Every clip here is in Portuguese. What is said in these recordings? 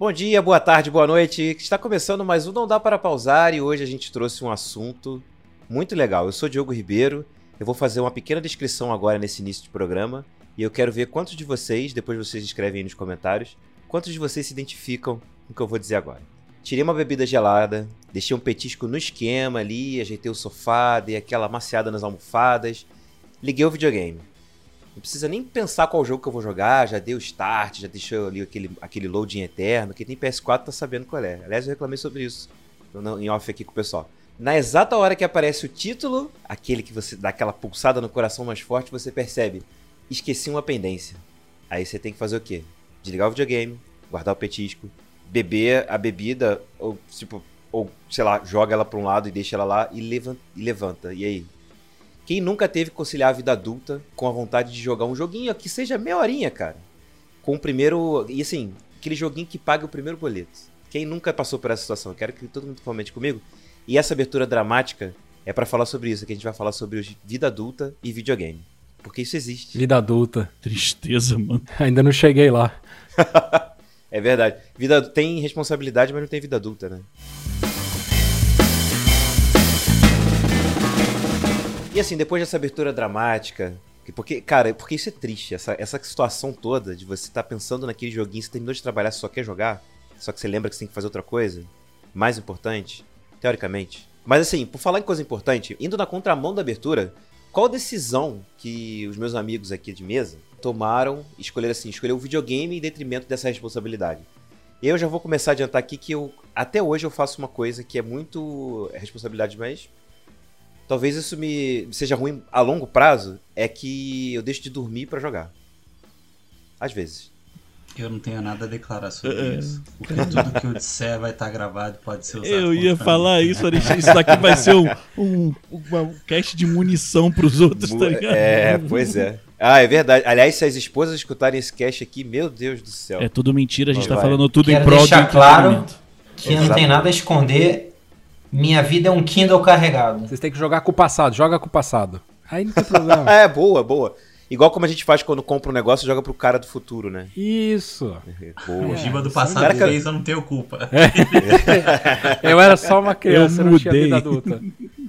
Bom dia, boa tarde, boa noite. Está começando mais um Não Dá Para Pausar e hoje a gente trouxe um assunto muito legal. Eu sou Diogo Ribeiro, eu vou fazer uma pequena descrição agora nesse início de programa e eu quero ver quantos de vocês, depois vocês escrevem aí nos comentários, quantos de vocês se identificam com o que eu vou dizer agora. Tirei uma bebida gelada, deixei um petisco no esquema ali, ajeitei o sofá, dei aquela maciada nas almofadas, liguei o videogame. Não precisa nem pensar qual jogo que eu vou jogar, já dei o start, já deixou ali aquele, aquele loading eterno. Quem tem PS4 tá sabendo qual é. Aliás, eu reclamei sobre isso em off aqui com o pessoal. Na exata hora que aparece o título, aquele que você dá aquela pulsada no coração mais forte, você percebe: esqueci uma pendência. Aí você tem que fazer o quê? Desligar o videogame, guardar o petisco, beber a bebida, ou tipo, ou sei lá, joga ela para um lado e deixa ela lá e levanta. E, levanta. e aí? Quem nunca teve que conciliar a vida adulta com a vontade de jogar um joguinho que seja meia horinha, cara? Com o primeiro. E assim, aquele joguinho que paga o primeiro boleto. Quem nunca passou por essa situação? Quero que todo mundo comente comigo. E essa abertura dramática é para falar sobre isso, que a gente vai falar sobre vida adulta e videogame. Porque isso existe. Vida adulta. Tristeza, mano. Ainda não cheguei lá. é verdade. Vida tem responsabilidade, mas não tem vida adulta, né? E assim, depois dessa abertura dramática, porque, cara, porque isso é triste, essa, essa situação toda de você estar tá pensando naquele joguinho, você terminou de trabalhar, só quer jogar, só que você lembra que você tem que fazer outra coisa, mais importante, teoricamente. Mas assim, por falar em coisa importante, indo na contramão da abertura, qual decisão que os meus amigos aqui de mesa tomaram, escolher assim, escolher o videogame em detrimento dessa responsabilidade? Eu já vou começar a adiantar aqui que eu até hoje eu faço uma coisa que é muito responsabilidade, mas talvez isso me seja ruim a longo prazo, é que eu deixo de dormir para jogar. Às vezes. Eu não tenho nada a declarar sobre é. isso. Porque tudo que eu disser vai estar gravado pode ser usado. Eu ia falar isso, Alexandre. Isso daqui vai ser um, um, um cast de munição pros outros, tá ligado? É, pois é. Ah, é verdade. Aliás, se as esposas escutarem esse cast aqui, meu Deus do céu. É tudo mentira, a gente tá vai. falando tudo Quero em prol deixar de claro que não tem nada a esconder minha vida é um Kindle carregado. Vocês têm que jogar com o passado, joga com o passado. Aí não tem problema. é, boa, boa. Igual como a gente faz quando compra um negócio, joga pro cara do futuro, né? Isso. Boa. O Giba do passado fez, eu não tenho culpa. É. eu era só uma criança, eu não tinha vida adulta.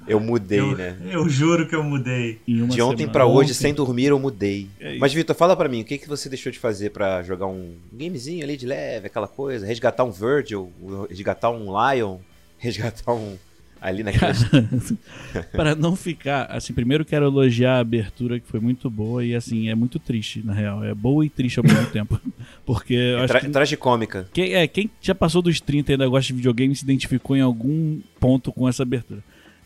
Eu mudei, eu, né? Eu juro que eu mudei. De ontem para hoje, sem dormir, eu mudei. É Mas, Vitor, fala para mim, o que, que você deixou de fazer para jogar um gamezinho ali de leve, aquela coisa? Resgatar um Virgil, resgatar um Lion? Resgatar um. Ali naquela. para não ficar. Assim, primeiro quero elogiar a abertura, que foi muito boa, e assim, é muito triste, na real. É boa e triste ao mesmo tempo. Porque. É tra que, de cômica. Quem, é, quem já passou dos 30 e ainda gosta de videogame se identificou em algum ponto com essa abertura.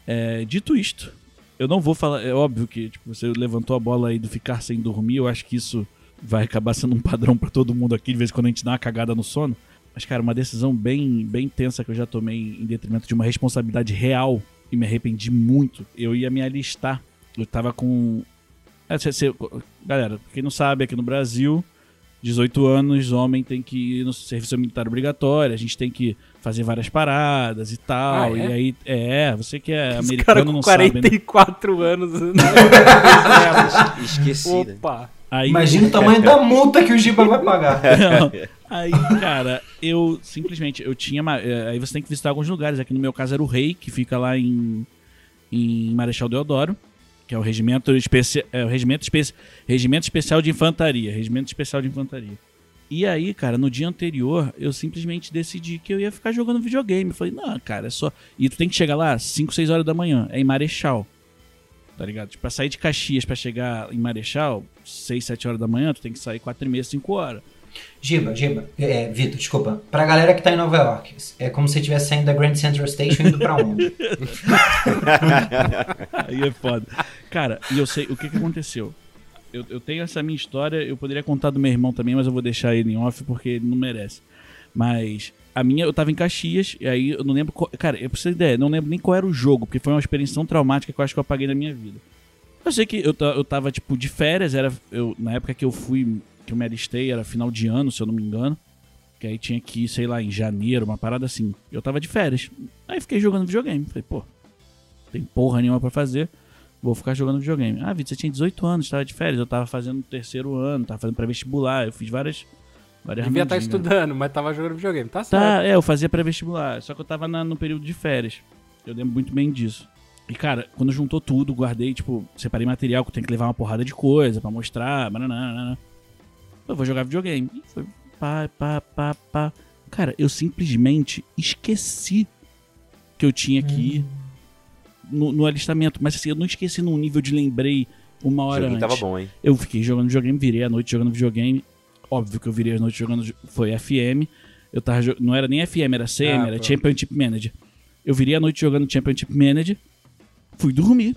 É, dito isto, eu não vou falar. É óbvio que tipo, você levantou a bola aí do ficar sem dormir, eu acho que isso vai acabar sendo um padrão para todo mundo aqui, de vez em quando a gente dá uma cagada no sono. Mas, cara, uma decisão bem, bem tensa que eu já tomei em detrimento de uma responsabilidade real e me arrependi muito. Eu ia me alistar. Eu tava com. É, galera, quem não sabe, aqui no Brasil, 18 anos, homem tem que ir no serviço militar obrigatório, a gente tem que fazer várias paradas e tal. Ah, é? E aí, é, você que é Os americano não 44 sabe. 44 né? anos. Esqueci. Né? Opa. Aí, Imagina o tamanho da multa que o Giba vai pagar. Aí, cara, eu simplesmente, eu tinha. Eh, aí você tem que visitar alguns lugares. Aqui no meu caso era o Rei, que fica lá em, em Marechal Deodoro, que é o Regimento, Especi é o Regimento, Espe Regimento Especial de Infantaria. Regimento Especial de Infantaria. E aí, cara, no dia anterior, eu simplesmente decidi que eu ia ficar jogando videogame. falei, não, cara, é só. E tu tem que chegar lá 5, 6 horas da manhã. É em Marechal tá ligado? Tipo, pra sair de Caxias pra chegar em Marechal, 6, 7 horas da manhã, tu tem que sair 4 e meia, 5 horas. Giba, Giba, é, Vitor, desculpa. Pra galera que tá em Nova York, é como se você estivesse saindo da Grand Central Station indo pra onde? Aí é foda. Cara, e eu sei, o que que aconteceu? Eu, eu tenho essa minha história, eu poderia contar do meu irmão também, mas eu vou deixar ele em off porque ele não merece. Mas a minha, eu tava em Caxias, e aí eu não lembro. Qual, cara, eu preciso ideia, não lembro nem qual era o jogo, porque foi uma experiência tão traumática que eu acho que eu apaguei na minha vida. Eu sei que eu, eu tava, tipo, de férias, era. Eu, na época que eu fui, que eu me alistei, era final de ano, se eu não me engano. Que aí tinha que ir, sei lá, em janeiro, uma parada assim. Eu tava de férias. Aí fiquei jogando videogame. Falei, pô, tem porra nenhuma pra fazer. Vou ficar jogando videogame. Ah, Vitor, você tinha 18 anos, tava de férias. Eu tava fazendo terceiro ano, tava fazendo pré-vestibular. Eu fiz várias Várias Devia estar armadilhas. estudando, mas tava jogando videogame. Tá certo. Tá, é, eu fazia pré-vestibular, só que eu tava na- no período de férias. Eu lembro muito bem disso. E, cara, quando juntou tudo, guardei, tipo, separei material que eu tenho que levar uma porrada de coisa pra mostrar, bananana. Eu vou jogar videogame. E foi pá, pá, pá, pá. Cara, eu simplesmente esqueci que eu tinha que ir no, no alistamento. Mas assim, eu não esqueci num nível de lembrei uma hora antes. tava bom, hein? Eu fiquei jogando videogame, virei a noite jogando videogame. Óbvio que eu virei a noite jogando. Foi FM. Eu tava Não era nem FM, era CM, Ah, era pronto. Championship Manager. Eu virei a noite jogando Championship Manager. Fui dormir.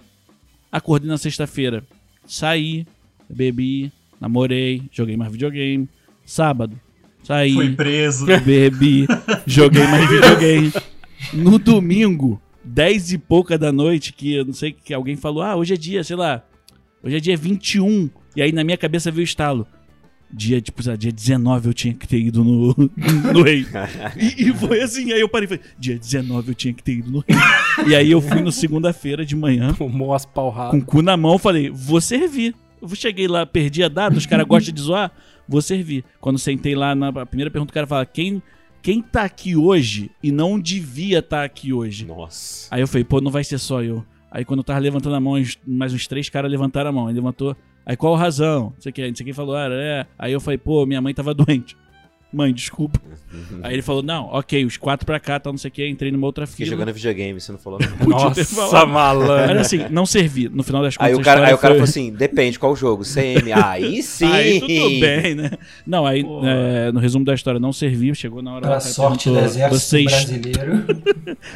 Acordei na sexta-feira. Saí, bebi, namorei, joguei mais videogame. Sábado, saí, Fui preso. bebi, joguei mais videogame. No domingo, 10 e pouca da noite, que eu não sei que alguém falou: "Ah, hoje é dia, sei lá. Hoje é dia 21". E aí na minha cabeça veio o estalo. Dia, tipo, dia 19 eu tinha que ter ido no, no rei. E, e foi assim, aí eu parei e falei, dia 19 eu tinha que ter ido no rei. E aí eu fui no segunda-feira de manhã, Fumou as porradas. com o cu na mão, falei, vou servir. Eu cheguei lá, perdi a data, os caras gostam de zoar, vou servir. Quando sentei lá, na a primeira pergunta o cara fala, quem, quem tá aqui hoje e não devia estar aqui hoje? Nossa. Aí eu falei, pô, não vai ser só eu. Aí quando eu tava levantando a mão, mais uns três caras levantaram a mão. Aí levantou. Aí qual a razão? Não sei o que, não sei quem falou, ah, é. Aí eu falei, pô, minha mãe tava doente. Mãe, desculpa. Aí ele falou, não, ok, os quatro pra cá, tal, não sei o que, entrei numa outra Fiquei fila. jogando videogame, você não falou nada. Nossa, malandro. assim, não servi. No final das contas, Aí o cara, aí o cara foi- falou assim: depende qual jogo. CM. Aí sim. Aí tudo bem, né? Não, aí é, no resumo da história não serviu, chegou na hora Pra sorte do exército você, brasileiro.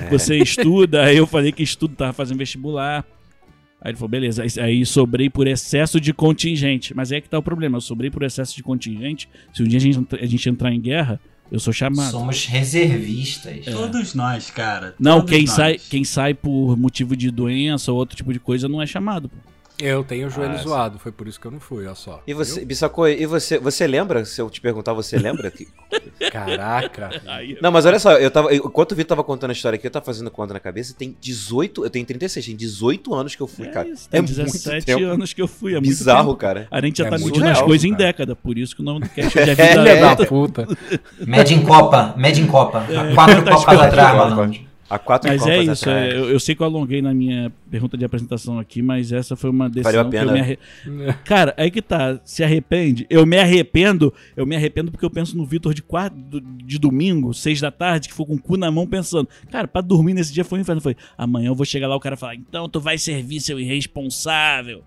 você estuda? Aí eu falei que estudo, tava fazendo vestibular. Aí ele falou, beleza, aí, sobrei por excesso de contingente. Mas aí é que tá o problema, eu sobrei por excesso de contingente. Se um dia a gente, a gente entrar em guerra, eu sou chamado. Somos reservistas. Todos nós, cara. Não, todos quem nós. sai, quem sai por motivo de doença ou outro tipo de coisa não é chamado. pô. Eu tenho o joelho Ah, zoado, foi por isso que eu não fui, olha só. E você, Bissacô, e você, você lembra? Se eu te perguntar, você lembra? que-? Caraca. Aí, Não, mas olha só, eu tava. Enquanto o Vitor tava contando a história aqui, eu tava fazendo conta na cabeça, tem 18. Eu tenho 36, tem 18 anos que eu fui, cara. é isso, tem muito 17 tempo. anos que eu fui. É muito Bizarro, tempo. cara. A gente já É tá medindo as coisas em cara. década, por isso que o nome do cast é É, Vida Filha da puta. Mede em Copa, mede em Copa. É, Quatro tá Copas atrás, agora, Há quatro Mas é isso, é, eu, eu sei que eu alonguei na minha pergunta de apresentação aqui, mas essa foi uma decisão Valeu a que eu me arre... Cara, aí que tá, se arrepende. Eu me arrependo, eu me arrependo porque eu penso no Vitor de quarto, de domingo, seis da tarde, que foi com o cu na mão pensando. Cara, pra dormir nesse dia foi um inferno. Foi, amanhã eu vou chegar lá, o cara falar, então tu vai servir seu irresponsável.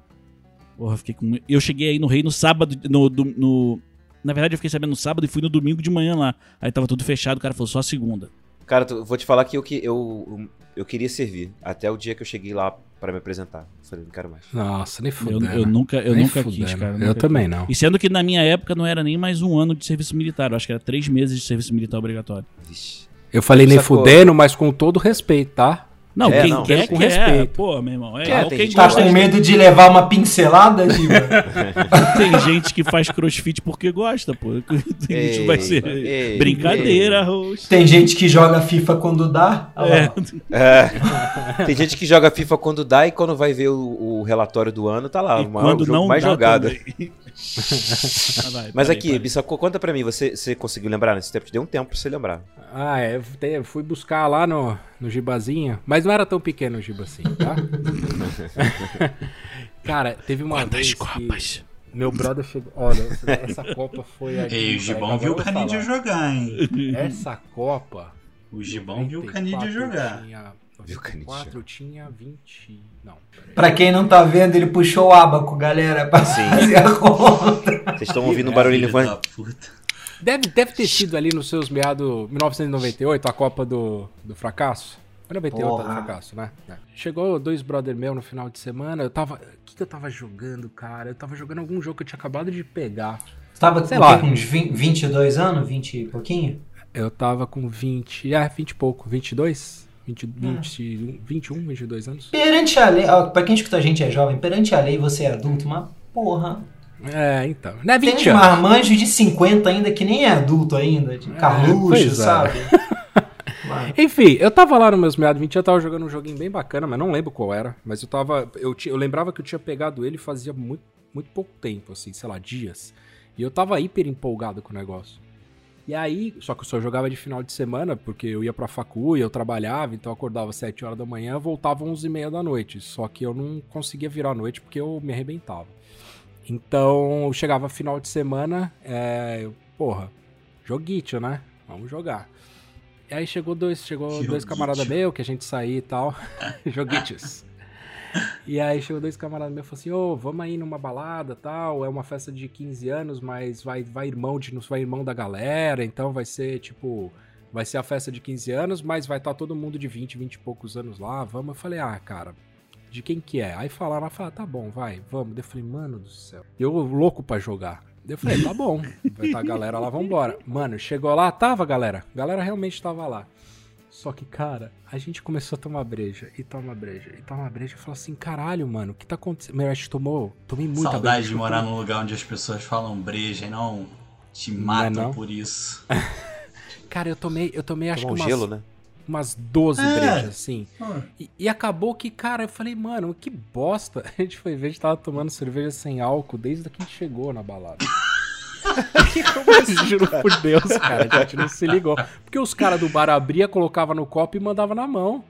Porra, eu fiquei com. Eu cheguei aí no rei no sábado, no, do- no- Na verdade, eu fiquei sabendo no sábado e fui no domingo de manhã lá. Aí tava tudo fechado, o cara falou só segunda. Cara, tu- vou te falar que eu, que eu, eu queria servir. Até o dia que eu cheguei lá pra me apresentar. Falei, não quero mais. Nossa, nem Eu, fudendo. eu nunca, eu Nem nunca fudendo. quis, cara. Eu nunca também não. E sendo que na minha época não era nem mais um ano de serviço militar, eu acho que era três meses de serviço militar obrigatório. Vixe. Eu falei nem Sacou? fudendo, mas com todo respeito, tá? Não, É, quem não, quer, com quer. respeito. Pô, meu irmão. É, Quer, quem gente- Tá gosta com de- medo de levar uma pincelada, Diva? Tem gente que faz crossfit porque gosta, pô. Tem gente que vai ser Ei, brincadeira, ei. host. Tem gente que joga FIFA quando dá. É, É. Tem gente que joga FIFA quando dá e quando vai ver o, o relatório do ano, tá lá. e maior- quando não mais também. Ah, vai, Mas parei, aqui, parei. Bissacô, conta pra mim, você, você conseguiu lembrar nesse tempo? Te deu um tempo pra você lembrar. Ah, é. Fui buscar lá no, no Gibazinho, mas não era tão pequeno o Giba assim, tá? Cara, teve uma Quantas vez copas? que meu brother chegou... Olha, essa Copa foi... a Ei, o Gibão viu o Canidia jogar, hein? Essa Copa... O Gibão viu o 94 Canidia jogar. Tinha, Viu o Canidia. 94 eu tinha 20... Não. Pra quem não tá vendo, ele puxou o abaco, galera, pra Sim. fazer a conta. Vocês estão ouvindo um barulhinho Filho voando? da puta. Deve, deve ter sido ali nos seus meados 1998, a Copa do, do Fracasso. Foi 98 Porra. do Fracasso, né? É. Chegou dois brother meu no final de semana, eu tava... O que, que eu tava jogando, cara? Eu tava jogando algum jogo que eu tinha acabado de pegar. Você tava Sei lá. com uns 20, 22 anos? 20 e pouquinho? Eu tava com 20... Ah, 20 e pouco. 22? 20, 20, 21, 22 anos? Perante a lei, ó, pra quem escuta a gente é jovem, perante a lei você é adulto, mas porra. É, então. Não é Tem 20 um anos. marmanjo de 50 ainda que nem é adulto ainda, de pois é. sabe? Enfim, eu tava lá nos meus meados 20, eu tava jogando um joguinho bem bacana, mas não lembro qual era. Mas eu tava. Eu, eu lembrava que eu tinha pegado ele fazia muito, muito pouco tempo, assim, sei lá, dias. E eu tava hiper empolgado com o negócio. E aí, só que eu só jogava de final de semana, porque eu ia pra facu e eu trabalhava, então eu acordava às 7 horas da manhã, voltava às 11 e meia da noite. Só que eu não conseguia virar a noite porque eu me arrebentava. Então, eu chegava final de semana, é, eu, porra, joguito, né? Vamos jogar. E aí chegou dois, chegou dois camaradas meus, que a gente saía e tal. Joguitos. E aí chegou dois camaradas meus e falou assim, ô, vamos aí numa balada tal, é uma festa de 15 anos, mas vai, vai irmão de vai irmão da galera, então vai ser tipo. Vai ser a festa de 15 anos, mas vai estar todo mundo de 20, 20 e poucos anos lá, vamos. Eu falei, ah, cara, de quem que é? Aí falaram, falaram, tá bom, vai, vamos. Eu falei, mano do céu. Eu louco pra jogar. Daí Eu falei, tá bom, vai estar a galera lá, vambora. Mano, chegou lá, tava galera. A galera realmente tava lá. Só que, cara, a gente começou a tomar breja, e tomar breja, e tomar breja. Eu falei assim, caralho, mano, o que tá acontecendo? Meu, a gente tomou, tomei muita Saudade breja. de morar num lugar onde as pessoas falam breja e não te matam não? por isso. Cara, eu tomei, eu tomei acho um que umas, gelo, né? Umas 12 É. brejas, assim. Ah, E, e acabou que, cara, eu falei, mano, que bosta. A gente foi ver, a gente tava tomando cerveja sem álcool desde que a gente chegou na balada. Juro por Deus, cara, a gente não se ligou. Porque os caras do bar abria, colocava no copo e mandava na mão.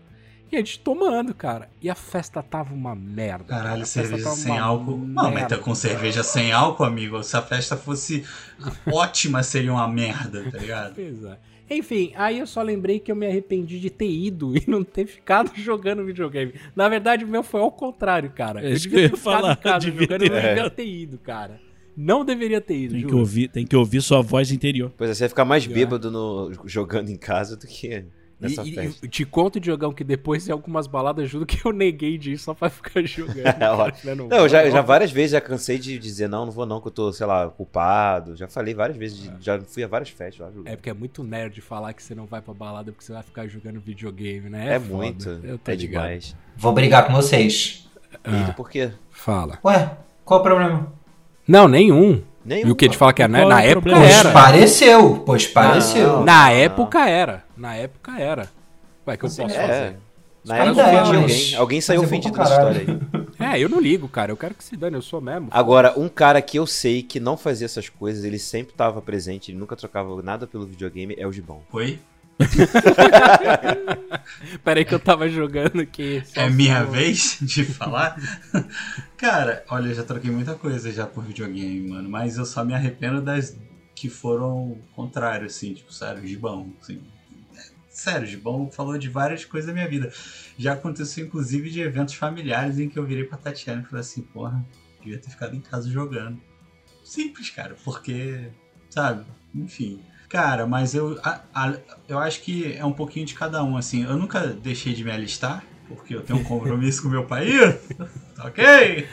E a gente tomando, cara. E a festa tava uma merda. cara. Caralho, cerveja sem álcool. Não, mas tá com cerveja sem álcool, amigo. Se a festa fosse ótima, seria uma merda, tá ligado? É. Enfim, aí eu só lembrei que eu me arrependi de ter ido e não ter ficado jogando videogame. Na verdade, o meu foi ao contrário, cara. É devia eu ia ter ficado falar, em casa devia jogando, eu não ter- devia ter ido, cara. Não deveria ter ido, Tem que, ouvir, tem que ouvir sua voz interior. Pois é, você vai ficar mais É. bêbado no, jogando em casa do que nessa E, e- festa. e te conto, Diogão, que depois em algumas baladas juro que eu neguei ir só pra ficar jogando. cara. Falei, Não, eu já, já não. várias vezes já cansei de dizer não, não vou não, que eu tô, sei lá, culpado. Já falei várias vezes, de- já fui a várias festas lá jogando. É porque é muito nerd falar que você não vai pra balada porque você vai ficar jogando videogame, né? É, foda. muito, Eu tô é ligado. demais. Vou brigar com vocês. Eita, Ah, por quê? fala. Ué, qual o problema? Não, nenhum. Nenhum. E o que a gente fala que é, né? Qual Na é época problema? Pois era. pareceu, pois pareceu. Na época era. Na época era. Ué, que eu posso É, fazer? na época não ofendi falam, alguém. Alguém saiu ofendido dessa história aí. É, eu não ligo, cara. Eu quero que se dane, eu sou mesmo. Agora, um cara que eu sei que não fazia essas coisas, ele sempre tava presente, ele nunca trocava nada pelo videogame, é o Gibão. Oi? Pera aí que eu tava jogando aqui. É minha vez de falar? Cara, olha, eu já troquei muita coisa já por videogame, mano. Mas eu só me arrependo das que foram contrário, assim, tipo, sério, Gibão, assim. Sério, o Gibão falou de várias coisas da minha vida. Já aconteceu, inclusive, de eventos familiares em que eu virei pra Tatiana e falei assim, porra, devia ter ficado em casa jogando. Simples, cara, porque, sabe, enfim. Cara, mas eu, a- a- eu acho que é um pouquinho de cada um, assim. Eu nunca deixei de me alistar, porque eu tenho um compromisso com o meu país, ok?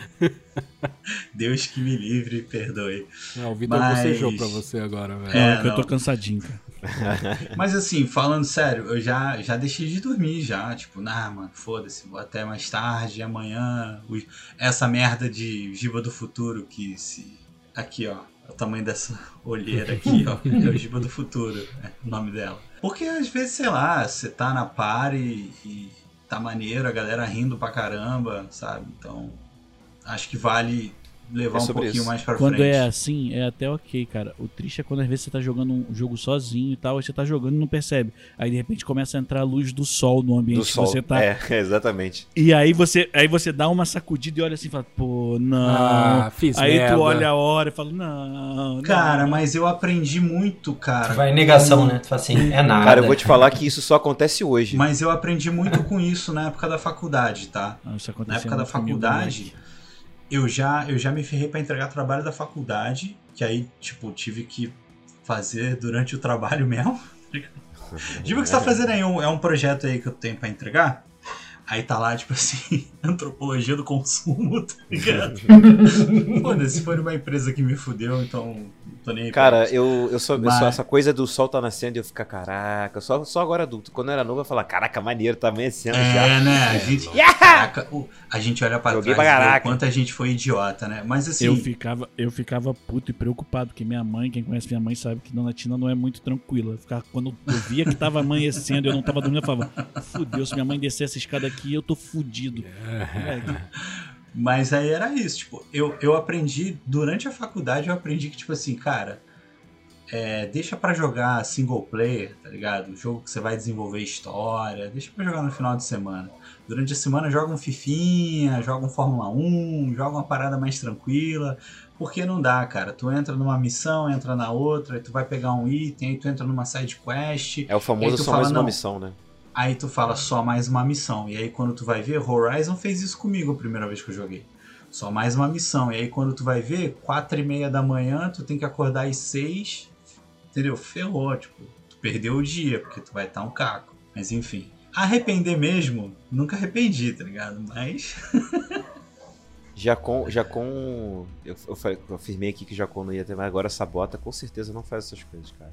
Deus que me livre e perdoe. Não, o Vitor Mas- bocejou pra você agora, velho. É, É, eu tô cansadinho, cara. Mas assim, falando sério, eu já, já deixei de dormir já. Tipo, nah, mano, foda-se, vou até mais tarde, amanhã. Essa merda de Giba do Futuro que se. Aqui, ó. O tamanho dessa olheira aqui, ó. É o Giba do Futuro, é o nome dela. Porque às vezes, sei lá, você tá na party e tá maneiro, a galera rindo pra caramba, sabe? Então, acho que vale levar É um pouquinho isso. mais pra Quando frente. é assim, é até ok, cara. O triste é quando às vezes você tá jogando um jogo sozinho e tal, aí você tá jogando e não percebe. Aí de repente começa a entrar a luz do sol no ambiente Do que sol. você tá. É, exatamente. E aí você, aí você dá uma sacudida e olha assim e fala, pô, não. Ah, fiz aí merda. tu olha a hora e fala, não. não. Cara, mas eu aprendi muito, cara. Vai em negação, né? Tu fala assim, é nada. Cara, eu vou te falar que isso só acontece hoje. Mas eu aprendi muito com isso na época da faculdade, tá? Ah, isso Na época da muito comigo, faculdade, moleque. Eu já, eu já me ferrei pra entregar trabalho da faculdade, que aí, tipo, tive que fazer durante o trabalho mesmo. Diga o que você tá fazendo aí, um- é um projeto aí que eu tenho pra entregar. Aí tá lá, tipo assim, antropologia do consumo, tá ligado? Foda-se, foi numa empresa que me fudeu, então não tô nem aí Cara, eu, eu, sou, eu Mas- sou essa coisa do sol tá nascendo e eu ficar, caraca, só, só agora adulto. Quando eu era novo, eu falava, caraca, maneiro, tá amanhecendo já. É, né? A gente, caraca, a gente olha pra Joguei trás pra e quanto a gente foi idiota, né? Mas assim, Eu ficava, eu ficava puto e preocupado, porque minha mãe, quem conhece minha mãe, sabe que Dona Tina não é muito tranquila. Eu ficava, quando eu via que tava amanhecendo e eu não tava dormindo, eu falava, fudeu, se minha mãe descer essa escada aqui, eu tô fudido. Mas aí era isso, tipo, eu, eu aprendi, durante a faculdade eu aprendi que, tipo assim, cara, é, deixa pra jogar single player, tá ligado? Jogo que você vai desenvolver história, deixa pra jogar no final de semana. Durante a semana joga um Fifinha, joga um Fórmula 1, joga uma parada mais tranquila. Porque não dá, cara. Tu entra numa missão, entra na outra, aí tu vai pegar um item, aí tu entra numa side quest. É o famoso só fala, mais uma não. missão, né? Aí tu fala só mais uma missão. E aí quando tu vai ver, Horizon fez isso comigo a primeira vez que eu joguei. Só mais uma missão. E aí quando tu vai ver, quatro e meia da manhã, tu tem que acordar às seis. Entendeu? Ferrou, tipo, tu perdeu o dia, porque tu vai estar um caco. Mas enfim. Arrepender mesmo, nunca arrependi, tá ligado? Mas. Jacon, Jacon eu, eu, falei- eu afirmei aqui que Jacon não ia ter, mas agora Sabota com certeza não faz essas coisas, cara.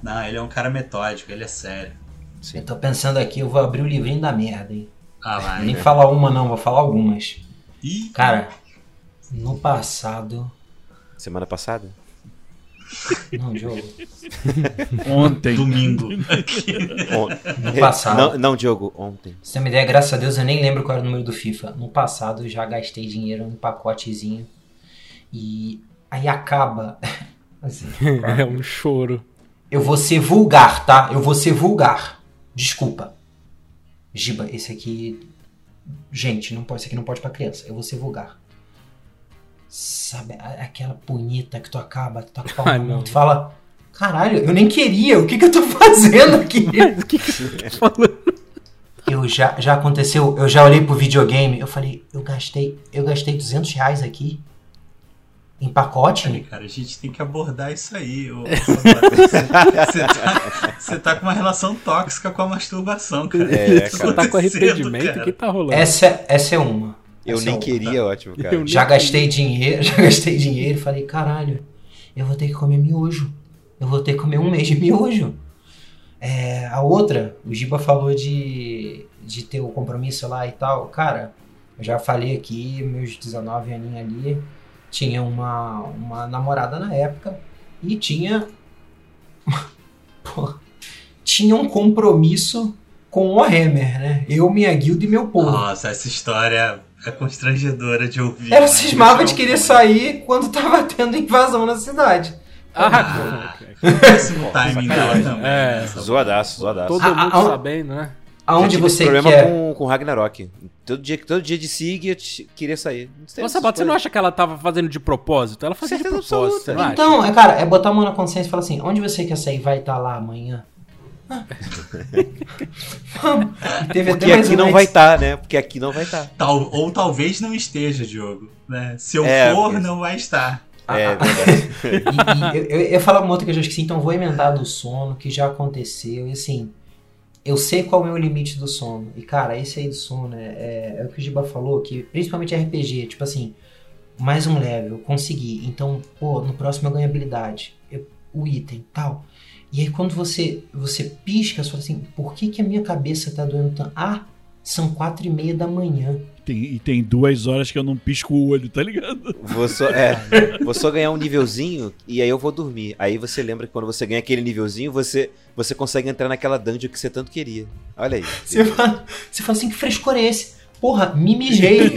Não, ele é um cara metódico, ele é sério. Sim. Eu tô pensando aqui, eu vou abrir o livrinho da merda, hein? Ah lá, Nem né? falar uma não, vou falar algumas. Ih, Cara, no passado. Semana passada? Não, Diogo. Ontem. domingo. No passado. Não, não, Diogo, ontem. Você ter uma ideia, graças a Deus eu nem lembro qual era o número do FIFA. No passado eu já gastei dinheiro em pacotezinho. E aí acaba. Assim, É um choro. eu vou ser vulgar, tá? Eu vou ser vulgar. Desculpa. Giba, esse aqui. Gente, não pode, esse aqui não pode pra criança. Eu vou ser vulgar. Sabe, a- aquela punheta que tu acaba, tu tá com na mão, tu fala. Caralho, eu nem queria, o que que eu tô fazendo aqui? O que que você tá falando? Eu já, já aconteceu, eu já olhei pro videogame, eu falei, eu gastei, eu gastei 200 reais aqui em Aí, pacote. cara, a gente tem que abordar isso aí. Você tá, tá com uma relação tóxica com a masturbação, cara. É, cara. Você tá com arrependimento? O que tá rolando? Essa, essa é uma. Eu Essa é nem outra. queria, ótimo, cara. Eu- Já gastei dinheiro, já gastei dinheiro e falei, caralho, eu vou ter que comer miojo. Eu vou ter que comer um mês de miojo. É, a outra, o Giba falou de, de ter o compromisso lá e tal. Cara, eu já falei aqui, meus 19 aninhos ali, tinha uma, uma namorada na época e tinha. Pô, tinha um compromisso com o Hammer, né? Eu, minha guilda e meu povo. Nossa, essa história é constrangedora de ouvir. Ela né? cismava de querer sair quando tava tendo invasão na cidade. Ah, Péssimo timing dela também. É. né, Zoadaço, zoadaço. todo Ah, mundo ah, ah, sabendo, né? Aonde Já tive esse você problema quer? com, com Ragnarok. Todo dia, todo dia de SIG eu te- queria sair. Não sei Nossa, Bato, você não acha que ela tava fazendo de propósito? Ela fazia de propósito, absoluta. você não acha? Então, é, cara, é botar a mão na consciência e falar assim: onde você quer sair? Vai estar lá amanhã. Ah. Teve Porque mais aqui um não ex- vai estar, né? Porque aqui não vai estar. Tal, ou talvez não esteja, Diogo. Né? Se eu É, for, porque- não vai estar. É verdade. E, e eu, eu, eu falar uma outra que eu já esqueci, então vou emendar do sono, que já aconteceu. E assim, eu sei qual é o meu limite do sono. E cara, esse aí do sono é, é, é o que o Giba falou, que principalmente RPG, tipo assim, mais um level, consegui. Então, pô, no próximo eu ganho habilidade, eu- o item tal. E aí quando você você pisca, você fala assim, por que, que a minha cabeça tá doendo tanto? Ah, são quatro e meia da manhã. Tem- e tem duas horas que eu não pisco o olho, tá ligado? Vou só, é, vou só ganhar um nívelzinho e aí eu vou dormir. Aí você lembra que quando você ganha aquele nívelzinho, você, você consegue entrar naquela dungeon que você tanto queria. Olha aí. Você fala, você fala assim, que frescor é esse? Porra, me mijei.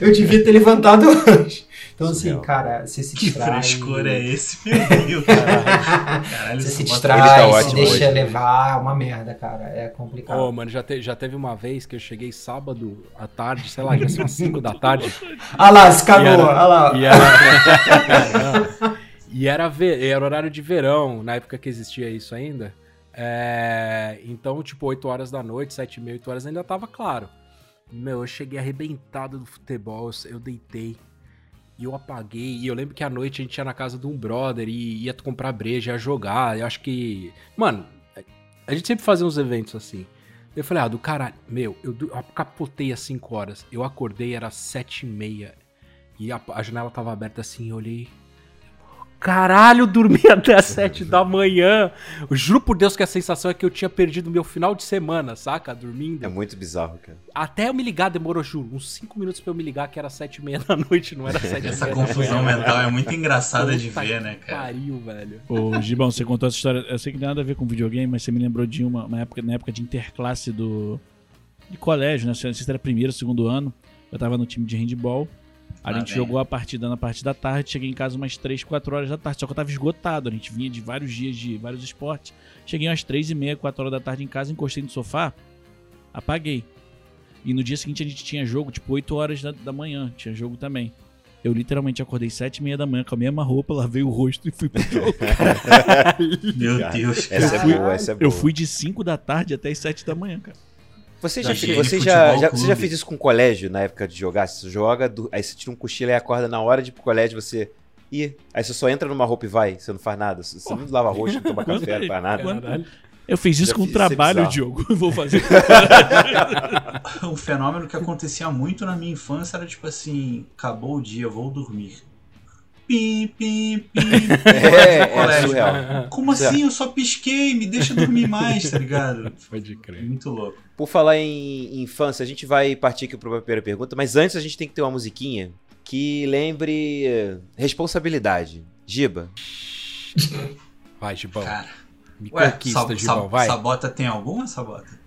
eu devia ter levantado antes. Então, assim, Surreal. cara, você se Que distrai. frescor é esse, meu Deus, cara? Caralho, Você se distrai, tá se deixa hoje. levar, é uma merda, cara. É complicado. Ô, mano, já, te- já teve uma vez que eu cheguei sábado à tarde, sei lá, já são umas 5 da tarde. Ah lá, se cagou, ah lá. E era, e era, ve- era horário de verão, na época que existia isso ainda. É, então, tipo, 8 horas da noite, 7 e meia, 8 horas ainda tava claro. Meu, eu cheguei arrebentado do futebol, eu, eu deitei. E eu apaguei. E eu lembro que à noite a gente ia na casa de um brother e ia comprar breja, ia jogar. Eu acho que. Mano, a gente sempre fazia uns eventos assim. Eu falei, ah, do caralho, meu, eu, capotei às 5 horas. Eu acordei, era 7 e meia. E a, a janela tava aberta assim, eu olhei. Caralho, dormi até as 7 da manhã. Eu juro por Deus que a sensação é que eu tinha perdido meu final de semana, saca? Dormindo. É muito bizarro, cara. Até eu me ligar demorou, juro, uns 5 minutos pra eu me ligar que era 7 e meia da noite, não era 7 e meia Essa confusão mental é muito engraçada de ver, né, cara? Pariu, velho. Ô, Gibão, você contou essa história. Eu sei que não tem nada a ver com videogame, mas você me lembrou de uma, uma época, na época de interclasse do. de colégio, né? Não sei se era primeiro, segundo ano. Eu tava no time de handball. A gente jogou a partida na parte da tarde, cheguei em casa umas 3, 4 horas da tarde. Só que eu tava esgotado. A gente vinha de vários dias de vários esportes. Cheguei umas 3 e meia, 4 horas da tarde em casa, encostei no sofá, apaguei. E no dia seguinte a gente tinha jogo, tipo 8 horas da, da manhã. Tinha jogo também. Eu literalmente acordei 7 e meia da manhã com a mesma roupa, lavei o rosto e fui pro jogo. Meu Cara, Deus, Essa é cara. boa, essa é boa. Eu fui de 5 da tarde até as 7 da manhã, cara. Você Já cheguei você já, já- você já fez isso com o colégio na época de jogar? Você joga, do- aí você tira um cochilo e acorda na hora de ir pro colégio, você. Ih, aí você só entra numa roupa e vai, você não faz nada. Você não lava rosto, não toma café, não faz nada. Caralho. Eu fiz isso Já com é trabalho, bizarro. Diogo. Eu vou fazer. Um fenômeno que acontecia muito na minha infância era tipo assim: acabou o dia, vou dormir. Pim, pim, pim. É, é surreal. Como assim? Eu só pisquei, me deixa dormir mais, tá ligado? Pode crer. Muito louco. Por falar em infância, a gente vai partir aqui para a primeira pergunta, mas antes a gente tem que ter uma musiquinha que lembre responsabilidade. Giba. Vai, Gibão. Cara, Me ué, conquista, Sab- Gibão, vai. Sabota tem alguma, Sabota?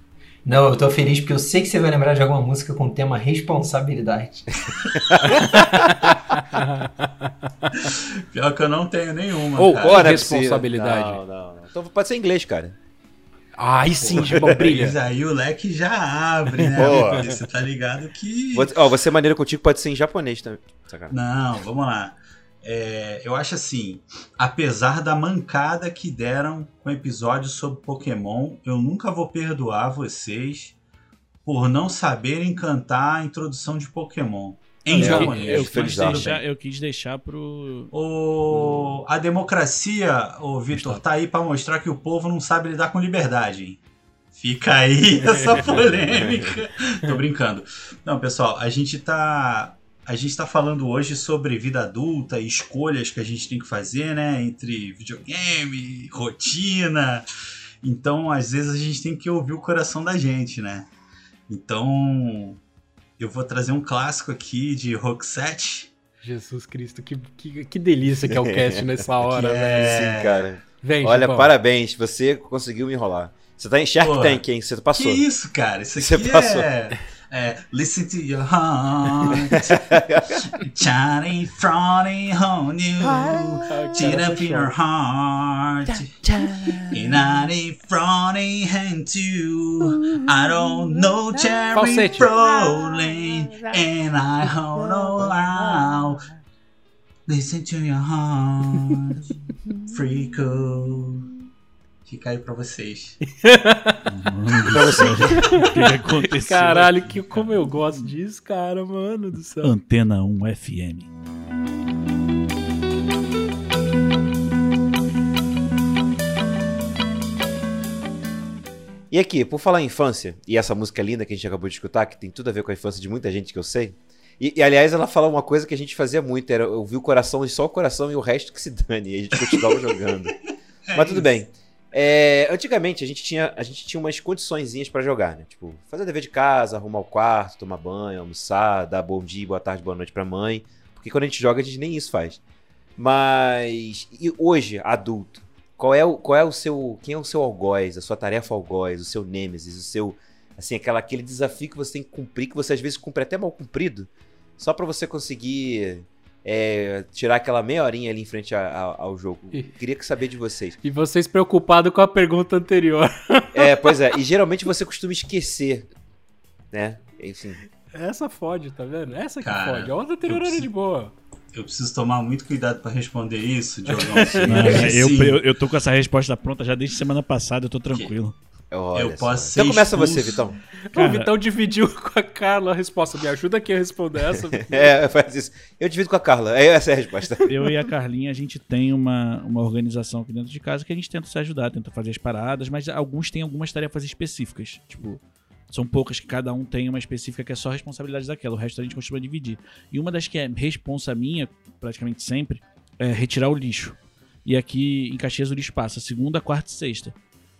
Não, eu tô feliz porque eu sei que você vai lembrar de alguma música com o tema responsabilidade. Pior que eu não tenho nenhuma, ó, não é responsabilidade. Não, não, não. Então pode ser em inglês, cara. Ai, sim, Gibão, Mas brilha. aí o leque já abre, né? Você tá ligado que. Ó, você maneira contigo pode ser em japonês também. Não, vamos lá. É, eu acho assim, apesar da mancada que deram com o episódio sobre Pokémon, eu nunca vou perdoar vocês por não saberem cantar a introdução de Pokémon em É, japonês. eu, Tudo quis deixar, eu quis deixar pro. O, a democracia, ô Vitor, tá aí pra mostrar que o povo não sabe lidar com liberdade, hein? Fica aí essa polêmica. Tô brincando. Não, pessoal, a gente tá a gente tá falando hoje sobre vida adulta e escolhas que a gente tem que fazer, né, entre videogame, rotina. Então, às vezes a gente tem que ouvir o coração da gente, né? Então, eu vou trazer um clássico aqui de Roxette. Jesus Cristo, que, que, que delícia que é o cast nessa hora, é- velho. Sim, cara. Vem, Olha, parabéns, você conseguiu me enrolar. Você tá em Shark Porra. Tank, hein? Você passou. Que isso, cara? Isso Você aqui passou. Uh, listen to your heart. Johnny Frony on you. Oh, Cheat up your heart. Johnny Frony and two. I don't know cherry Brolin. And I don't know how. Listen to your heart. Freako. Fica aí pra vocês. Pra você. o que, aconteceu? Caralho, que, como eu gosto disso, cara, mano do céu. Antena 1 FM. E aqui, por falar em infância, e essa música linda que a gente acabou de escutar, que tem tudo a ver com a infância de muita gente que eu sei. E, e, aliás, ela fala uma coisa que a gente fazia muito: era ouvir o coração e só o coração e o resto que se dane. E a gente continuava jogando. Mas tudo bem. É, antigamente a gente tinha, a gente tinha umas condiçõezinhas pra jogar, né? Tipo, fazer dever de casa, arrumar o quarto, tomar banho, almoçar, dar bom dia, boa tarde, boa noite pra mãe. Porque quando a gente joga, a gente nem isso faz. Mas e hoje, adulto, qual é o, qual é o seu, quem é o seu algoz, a sua tarefa algoz, o seu nêmesis, o seu assim, aquela aquele desafio que você tem que cumprir, que você às vezes cumpre até mal cumprido, só pra você conseguir é, tirar aquela meia horinha ali em frente a- a- ao jogo. Queria que saber de vocês. E vocês preocupados com a pergunta anterior. É, pois é. E geralmente você costuma esquecer, né? Enfim. Essa fode, tá vendo? Essa que Cara, fode. A outra anterior eu era preciso- de boa. Eu preciso tomar muito cuidado pra responder isso, Diogão. Não, eu, Sim. eu, eu tô com essa resposta pronta já desde semana passada, eu tô tranquilo. Olha Eu posso ser Então começa expulso. você, Vitão. o Vitão dividiu com a Carla a resposta. Me ajuda aqui a responder essa. É, faz isso. Eu divido com a Carla. É, Essa é a resposta. Eu e a Carlinha, a gente tem uma, uma organização aqui dentro de casa que a gente tenta se ajudar, tenta fazer as paradas, mas alguns têm algumas tarefas específicas. Tipo, são poucas que cada um tem uma específica que é só responsabilidade daquela, o resto a gente costuma dividir. E uma das que é responsa minha, praticamente sempre, é retirar o lixo. E aqui em Caxias o lixo passa segunda, quarta e sexta.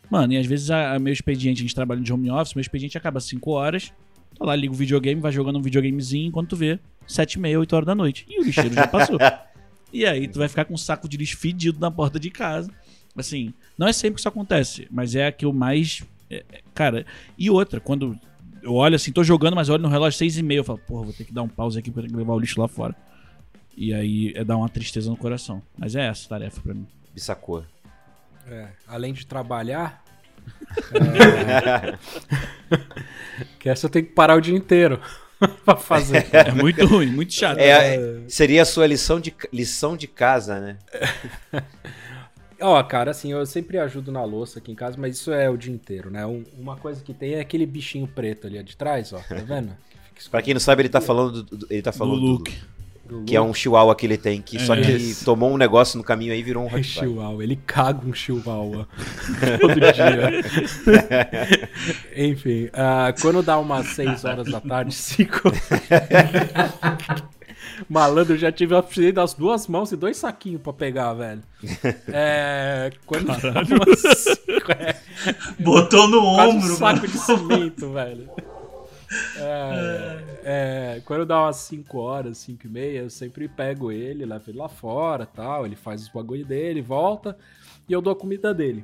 Mano, e às vezes a, a meu expediente, a gente trabalha de home office, meu expediente acaba às 5 horas, tô lá, ligo o videogame, vai jogando um videogamezinho, enquanto tu vê, 7 e meia, 8 horas da noite. E o lixeiro já passou. E aí tu vai ficar com um saco de lixo fedido na porta de casa. Assim, não é sempre que isso acontece, mas é a que eu mais. é, é, cara, e outra, quando eu olho assim, tô jogando, mas olho no relógio seis e meia, eu falo, porra, vou ter que dar um pause aqui pra levar o lixo lá fora. E aí é dar uma tristeza no coração. Mas é essa a tarefa pra mim. Bissacou. É, além de trabalhar. é, que essa eu tenho que parar o dia inteiro pra fazer. É muito ruim, muito chato. É, seria a sua lição de, lição de casa, né? Ó, cara, assim, eu sempre ajudo na louça aqui em casa, mas isso é o dia inteiro, né? Um- uma coisa que tem é aquele bichinho preto ali de trás, ó, tá vendo? Pra quem não sabe, ele tá falando do, ele tá do falando do- look. do que é um chihuahua que ele tem, que só É. que tomou um negócio no caminho aí e virou um Rottweiler. Chihuahua, ele caga um chihuahua todo dia. Enfim, ah, quando dá umas 6 horas da tarde, 5. Malandro, eu já tive a precisei das duas mãos e dois saquinhos pra pegar, velho. É. Quando umas é, Botou no quase um ombro, saco mano. de cimento, velho. É, é, quando dá umas 5 horas, 5 e meia, eu sempre pego ele, levo ele lá fora tal. Ele faz os bagulho dele, volta e eu dou a comida dele.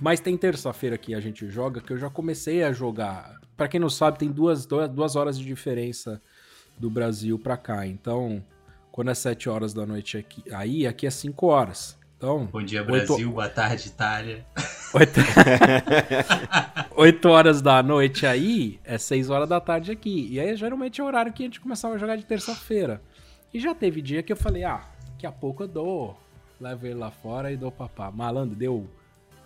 Mas tem terça-feira que a gente joga que eu já comecei a jogar. Pra quem não sabe, tem duas, duas, horas de diferença do Brasil pra cá. Então, quando é 7 horas da noite aqui, aí, aqui é 5 horas. Então, Bom dia, Brasil. Boa tarde, Itália. 8... 8 horas da noite aí é 6 horas da tarde aqui. E aí geralmente é o horário que a gente começava a jogar de terça-feira. E já teve dia que eu falei, ah, daqui a pouco eu dou. Levo ele lá fora e dou papá. Malandro, deu.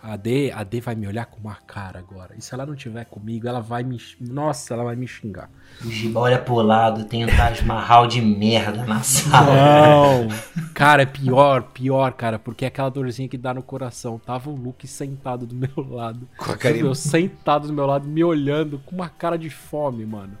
A D, a D vai me olhar com uma cara agora. E se ela não tiver comigo, ela vai me. Nossa, ela vai me xingar. O Giba olha pro lado, tem um Taj Mahal de merda na sala. Não! Cara, é pior, pior, cara, porque é aquela dorzinha que dá no coração. Tava o Luke sentado do meu lado. Com a carinha- Eu sentado do meu lado, me olhando com uma cara de fome, mano.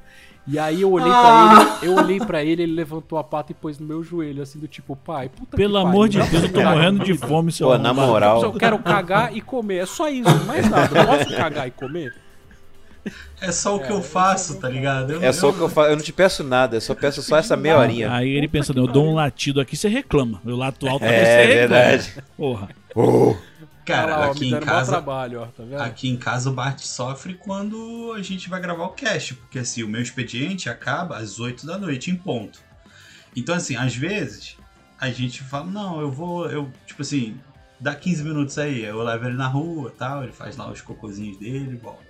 E aí eu olhei pra ele, eu olhei para ele, ele levantou a pata e pôs no meu joelho, assim, do tipo, pai, puta Pelo que amor de Deus, eu tô morrendo de fome, seu Pô, na moral. Eu quero cagar e comer, é só isso, mais nada. Posso cagar e comer? É só o que eu faço, tá ligado? Eu- É só o que eu faço. Eu não te peço nada, eu só peço só essa meia horinha. Aí ele pensando, eu dou um latido aqui, você reclama. Eu lato alto aqui, É você reclama. verdade. Porra. Cara, lá, ó, aqui em casa, trabalho, ó, tá vendo? aqui em casa o Bart sofre quando a gente vai gravar o cast, porque assim, o meu expediente acaba às 8 da noite em ponto. Então assim, às vezes a gente fala, não, eu vou, eu, tipo assim, dá 15 minutos aí, eu levo ele na rua, tal, ele faz lá os cocôzinhos dele e volta.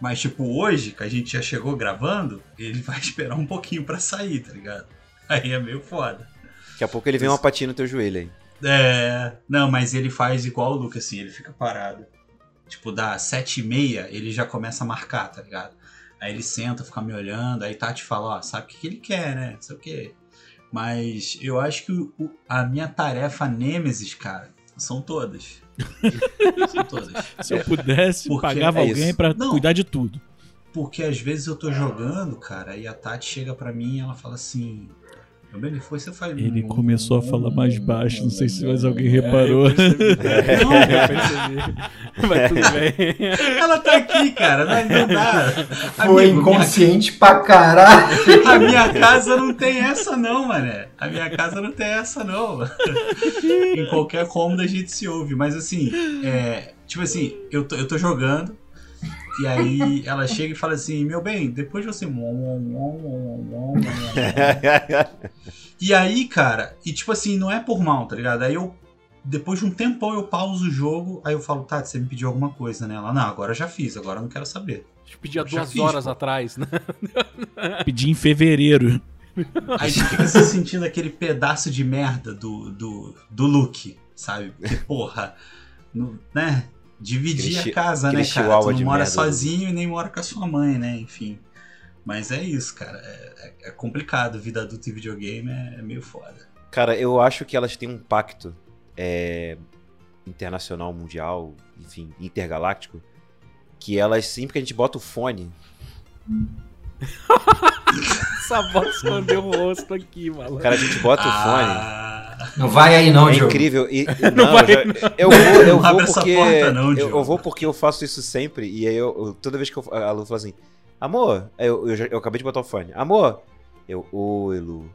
Mas tipo, hoje, que a gente já chegou gravando, ele vai esperar um pouquinho pra sair, tá ligado? Aí é meio foda. Daqui a pouco ele vem uma patinha no teu joelho aí. É, não, mas ele faz igual o Luke, assim, ele fica parado. Tipo, dá sete e meia, ele já começa a marcar, tá ligado? Aí ele senta, fica me olhando, aí Tati fala, ó, sabe o que, que ele quer, né? Não sei o quê. Mas eu acho que o- a minha tarefa Nêmesis, cara, são todas. são todas. Se eu pudesse, Porque pagava é alguém Não. cuidar de tudo. Porque às vezes eu tô jogando, cara, e a Tati chega pra mim e ela fala assim. Bem, foi você faz. Ele começou a falar mais baixo, não sei se mais alguém reparou. É, eu percebi. Eu percebi. Mas tudo bem. Ela tá aqui, cara. Não, não dá. Foi Amigo, minha- inconsciente pra caralho. A minha casa não tem essa não, mané. A minha casa não tem essa não. em qualquer cômodo a gente se ouve. Mas assim, é, tipo assim, eu tô, eu tô jogando. E aí ela chega e fala assim, meu bem, depois você. E aí, cara, e tipo assim, não é por mal, tá ligado? Aí eu. Depois de um tempão eu pauso o jogo, aí eu falo, Tati, você me pediu alguma coisa, né? Ela, não, agora eu já fiz, agora eu não quero saber. Te pedi há duas fiz, horas pô. atrás, né? Pedi em fevereiro. Aí você fica se sentindo aquele pedaço de merda do, do, do Luke, sabe? Porque, porra, no- né? Dividir Aquele a casa, né, cara? Tu não mora merda. sozinho e nem mora com a sua mãe, né? Enfim. Mas é isso, cara. É, é- é complicado. Vida adulta e videogame é, é meio foda. Cara, eu acho que elas têm um pacto é, internacional, mundial, enfim, intergaláctico, que elas, sempre que a gente bota o fone, Essa voz escondeu o rosto aqui, malandro. cara, a gente bota o fone. Ah, Não vai aí não, É Diogo. incrível. E, e- não, vai, eu, já- eu vou, eu Não vou abre essa porque. porta não, eu, Diogo. eu vou porque eu faço isso sempre. E aí eu, eu- toda vez que eu, a Lu fala assim, amor, eu, eu, já- eu acabei de botar o fone. Amor, eu, oi, Lu.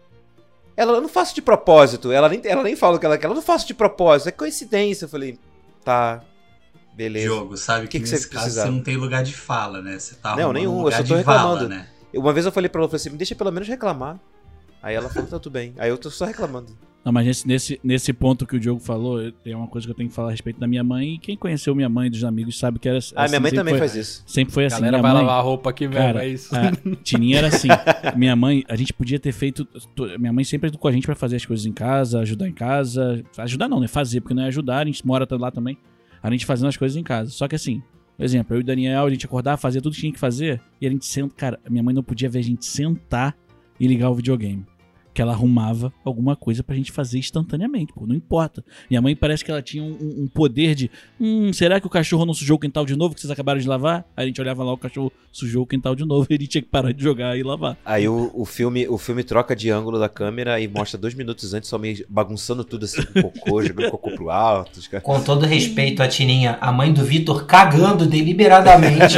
Ela eu não faço de propósito. Ela nem, ela nem fala o que ela quer. Ela não faço de propósito. É coincidência. Eu falei, tá. Beleza. jogo, sabe? Que Que, que nesse você caso precisava? você não tem lugar de fala, né? Você tá Não, nenhum, um eu só tô de vala, reclamando. né? Uma vez eu falei pra ela, eu falei assim, me deixa pelo menos reclamar. Aí ela falou, tá tudo bem. Aí eu tô só reclamando. Não, mas nesse, nesse, nesse ponto que o Diogo falou, eu- tem uma coisa que eu tenho que falar a respeito da minha mãe. E quem conheceu minha mãe e dos amigos sabe que era assim. Ah, minha mãe sempre também foi, faz isso. Sempre foi A assim. galera minha vai mãe, lavar a roupa aqui mesmo, Cara, é isso. a Tininha era assim. Minha mãe, a gente podia ter feito. to- Minha mãe sempre com a gente pra fazer as coisas em casa, ajudar em casa. Ajudar não, né? Fazer, porque não é ajudar, a gente mora lá também. A gente fazendo as coisas em casa. Só que assim, por exemplo, eu e o Daniel, a gente acordava, fazia tudo que tinha que fazer. E a gente senta. Cara, minha mãe não podia ver a gente sentar e ligar o videogame. Que ela arrumava alguma coisa pra gente fazer instantaneamente, pô, não importa. Minha mãe parece que ela tinha um, um poder de. Hum, será que o cachorro não sujou o quintal de novo que vocês acabaram de lavar? Aí a gente olhava lá, o cachorro sujou o quintal de novo e ele tinha que parar de jogar e lavar. Aí o, o filme, o filme troca de ângulo da câmera e mostra dois minutos antes só meio bagunçando tudo assim com cocô, jogando cocô pro alto. Com todo respeito à Tininha, a mãe do Vitor cagando deliberadamente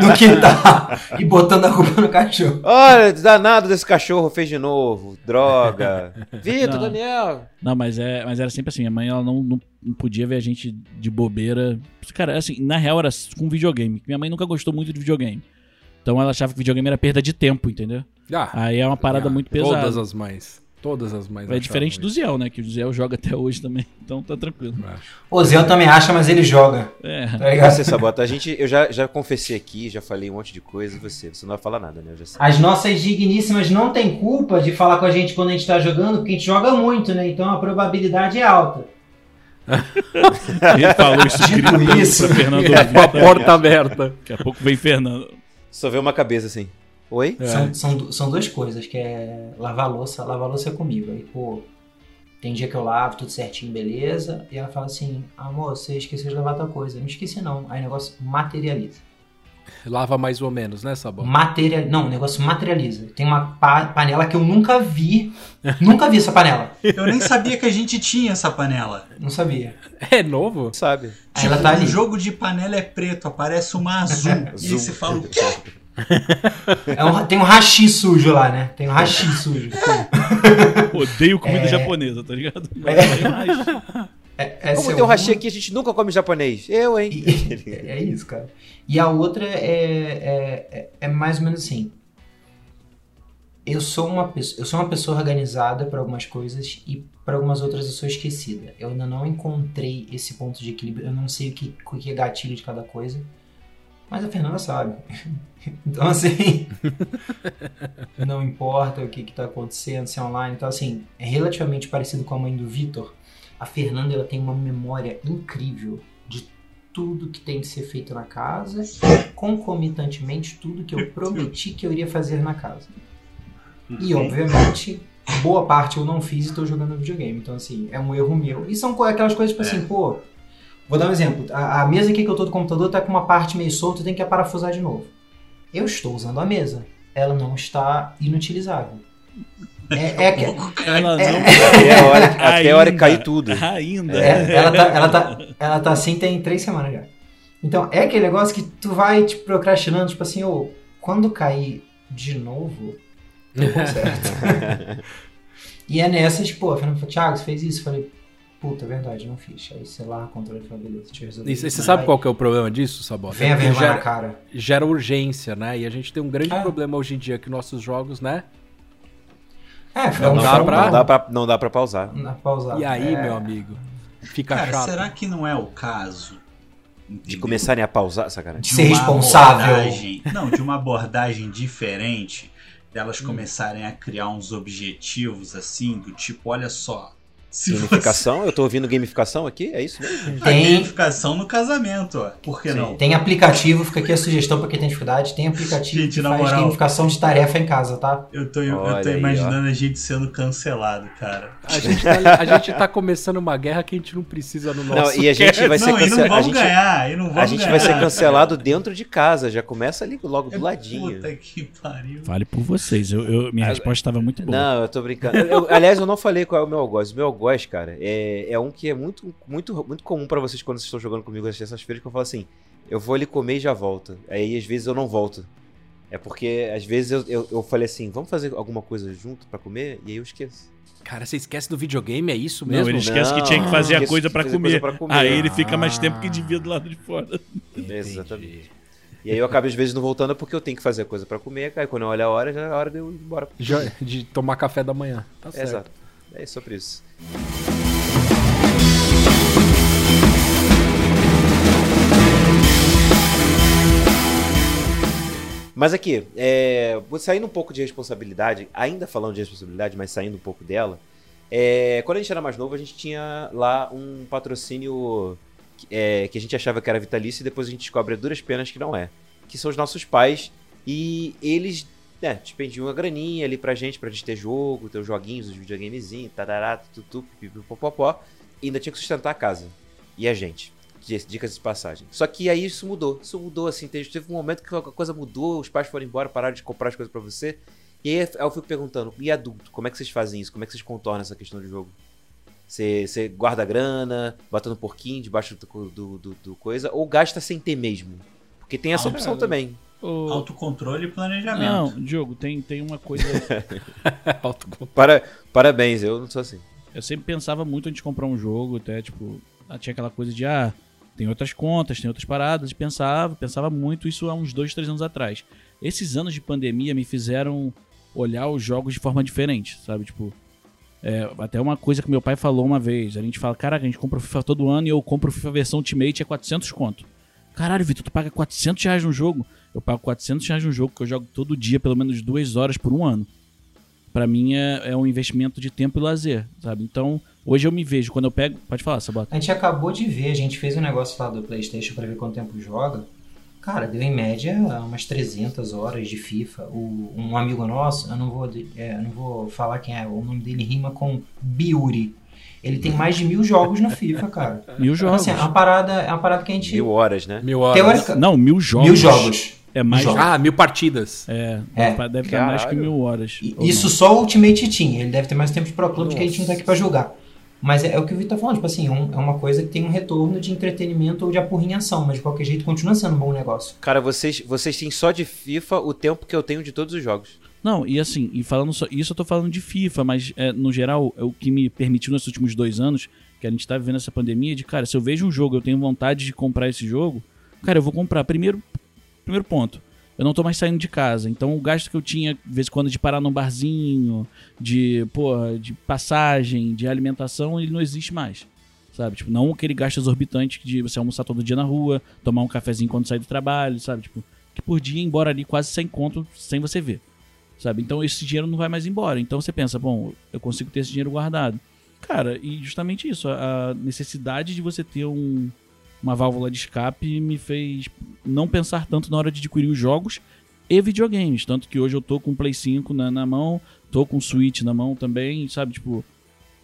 no quintal e botando a culpa no cachorro. Olha, danado desse cachorro fez de novo. Droga. Vitor, Não. Daniel. Não, mas, é, mas era sempre assim. Minha mãe ela não, não, não podia ver a gente de bobeira. Cara, assim, na real era com videogame. Minha mãe nunca gostou muito de videogame. Então ela achava que videogame era perda de tempo, entendeu? Ah, Aí é uma parada ah, muito pesada. Todas as mães. Todas as mães. É diferente do achavam Ziel, né? Que o Ziel joga até hoje também. Então tá tranquilo. isso. O Zé também acha, mas ele joga. É. Tá ligado? Você, Sabota, a gente, eu já, já confessei aqui, já falei um monte de coisa. E você? Você não vai falar nada, né? Eu já sei. As nossas digníssimas não têm culpa de falar com a gente quando a gente tá jogando, porque a gente joga muito, né? Então a probabilidade é alta. Ele falou isso gritando isso. pra Fernando É, com a tá? porta aberta. Daqui a pouco vem Fernando. Só vê uma cabeça assim. Oi? É. São, são, são duas coisas, que é lavar louça. Lavar louça é comigo. Aí, pô, tem dia que eu lavo tudo certinho, beleza. E ela fala assim, amor, você esqueceu de lavar tua coisa. Eu não esqueci não. Aí o negócio materializa. Lava mais ou menos, né, Sabão? Material... Não, o negócio materializa. Tem uma pa- panela que eu nunca vi. nunca vi essa panela. Eu nem sabia que a gente tinha essa panela. Não sabia. É novo? Sabe? Tipo, ela tá o ali. jogo de panela é preto, aparece uma azul. e você fala o quê? É um- tem um hashi sujo lá, né? Tem um hashi sujo. Odeio comida É. japonesa, tá ligado? É, Como é tem um hashi aqui, a gente nunca come japonês. Eu, hein? E- é isso, cara. E a outra é, é, é, é mais ou menos assim. Eu sou uma pessoa, eu sou uma pessoa organizada para algumas coisas e para algumas outras eu sou esquecida. Eu ainda não encontrei esse ponto de equilíbrio. Eu não sei o que, o que é gatilho de cada coisa. Mas a Fernanda sabe. Então, assim. não importa o que está acontecendo, se é online. Então, assim, é relativamente parecido com a mãe do Vitor. A Fernanda ela tem uma memória incrível de tudo que tem que ser feito na casa, concomitantemente tudo que eu prometi que eu iria fazer na casa. E obviamente, boa parte eu não fiz e estou jogando videogame. Então, assim, é um erro meu. E são aquelas coisas tipo assim, pô. Vou dar um exemplo. A, a mesa aqui que eu tô do computador tá com uma parte meio solta, eu tenho que parafusar de novo. Eu estou usando a mesa. Ela não está inutilizável. É, é, que- Ela não. Até a hora, que- até a hora que Ainda. cair tudo. Ainda. É, ela, tá, ela, tá, ela tá assim tem três semanas já. Então, é aquele negócio que tu vai tipo, procrastinando, tipo assim, ô, quando cair de novo, eu conserto. e é nessa, tipo, a Fernanda falou, Thiago, você fez isso? Eu falei, puta, é verdade, não fiz. Aí você lá, controle, falou, beleza, deixa eu resolver. E você sabe qual que é o problema disso, Sabota? Vem a vergonha na gera, cara. gera urgência, né? E a gente tem um grande Ah. problema hoje em dia que nossos jogos, né? É, Não um dá pra- Não dá pra, não dá pra pausar. Não dá pra pausar. E aí, É. meu amigo, fica Cara, chato. será que não é o caso? De começarem a pausar, sacanagem. De ser responsável. abordagem- não, de uma abordagem diferente, delas começarem a criar uns objetivos assim, do tipo, olha só, se você Gamificação? Eu tô ouvindo gamificação aqui? É isso mesmo? a Tem, gamificação no casamento, ó. Por que Sim. não? tem aplicativo, fica aqui a sugestão pra quem tem dificuldade, tem aplicativo Gente, que na faz moral. gamificação de tarefa em casa, tá? Eu tô, eu tô aí, imaginando a gente sendo cancelado, cara. A gente, tá, a gente tá começando uma guerra que a gente não precisa no nosso Não, e a gente vai ser não, e não cancelado. A vamos gente, ganhar, e não vamos a gente ganhar. vai ser cancelado dentro de casa. Já começa ali logo do É ladinho. Puta que pariu. Vale por vocês. Eu, eu- minha resposta estava muito boa. Não, eu tô brincando. Eu- aliás, eu não falei qual é o meu algoz. O meu algoz, cara, é, é um que é muito, muito, muito comum pra vocês quando vocês estão jogando comigo às terças-feiras, que eu falo assim, eu vou ali comer e já volto. Aí, às vezes, eu não volto. É porque, às vezes, eu, eu, eu falei assim, vamos fazer alguma coisa junto pra comer? E aí eu esqueço. Cara, você esquece do videogame, é isso Não, mesmo? ele esquece que Não, tinha que fazer a coisa fazer comer. comer. Aí ele fica mais Ah. tempo que devia do lado de fora. Exatamente. E aí eu acabo às vezes não voltando porque eu tenho que fazer coisa pra comer, aí quando eu olho a hora, já é a hora de eu ir embora. Já- De tomar café da manhã. Tá É, certo. exato. É sobre isso. Mas aqui, é, saindo um pouco de responsabilidade, ainda falando de responsabilidade, mas saindo um pouco dela. é, quando a gente era mais novo, a gente tinha lá um patrocínio é, que a gente achava que era vitalício e depois a gente descobre a duras penas que não é. Que são os nossos pais e eles né, despendiam uma graninha ali pra gente, pra gente ter jogo, ter os joguinhos, os videogamezinhos, tarará, tutu, pipipopopó, e ainda tinha que sustentar a casa. E a gente. Di- Dicas de passagem. Só que aí isso mudou. Isso mudou, assim. Teve, um momento que a coisa mudou, os pais foram embora, pararam de comprar as coisas pra você. E aí eu fico perguntando, e adulto, como é que vocês fazem isso? Como é que vocês contornam essa questão de jogo? Você, você guarda grana, bota no porquinho debaixo do, do, do- do coisa, ou gasta sem ter mesmo? Porque tem essa Ah, opção cara. também. Ô, Autocontrole e planejamento. Não, Diogo, tem, tem uma coisa. Para, parabéns, eu não sou assim. Eu sempre pensava muito antes de comprar um jogo, até, tipo, ah, tinha aquela coisa de, ah, tem outras contas, tem outras paradas, e pensava, pensava muito isso há uns dois, três anos atrás. Esses anos de pandemia me fizeram olhar os jogos de forma diferente, sabe? Tipo, é, até uma coisa que meu pai falou uma vez, a gente fala, caraca, a gente compra o FIFA todo ano e eu compro o FIFA versão Ultimate é 400 conto. Caralho, Vitor, tu paga 400 reais no jogo? Eu pago 400 reais no jogo que eu jogo todo dia, pelo menos duas horas por um ano. Pra mim é, é um investimento de tempo e lazer, sabe? Então, hoje eu me vejo, quando eu pego. Pode falar, Sabota. A gente acabou de ver, a gente fez um negócio lá do PlayStation pra ver quanto tempo joga. Cara, deu em média umas 300 horas de FIFA. O, um amigo nosso, eu não vou, é, eu não vou falar quem é, o nome dele rima com Biuri. Ele tem mais de mil jogos no FIFA, cara. Mil Então, jogos. assim, é uma parada, é uma parada que a gente. Mil horas, né? Mil horas. Teórica, Não, mil jogos. mil jogos. É mais. Mil jogos. Ah, mil partidas. É, É. deve ter mais que mil horas. E- Isso só o Ultimate Team. Ele deve ter mais tempo de Pro Club que a gente não tá aqui pra julgar. Mas é, é o que o Vitor tá falando, tipo assim, um- é uma coisa que tem um retorno de entretenimento ou de apurrinhação, mas de qualquer jeito continua sendo um bom negócio. Cara, vocês, vocês têm só de FIFA o tempo que eu tenho de todos os jogos. Não, e assim, e falando só. Isso eu tô falando de FIFA, mas é, no geral, é o que me permitiu nesses últimos dois anos, que a gente tá vivendo essa pandemia, de cara, se eu vejo um jogo, eu tenho vontade de comprar esse jogo, cara, eu vou comprar. Primeiro, primeiro ponto. Eu não tô mais saindo de casa. Então o gasto que eu tinha, de vez em quando, de parar num barzinho, de, porra, de passagem, de alimentação, ele não existe mais. Sabe? Tipo, não aquele gasto exorbitante de você almoçar todo dia na rua, tomar um cafezinho quando sair do trabalho, sabe? Tipo, que por dia embora ali quase sem conto, sem você ver sabe? Então esse dinheiro não vai mais embora. Então você pensa, bom, eu consigo ter esse dinheiro guardado. Cara, e justamente isso, a necessidade de você ter um, uma válvula de escape me fez não pensar tanto na hora de adquirir os jogos e videogames. Tanto que hoje eu tô com o Play 5 na, na mão, tô com o Switch na mão também, sabe? Tipo,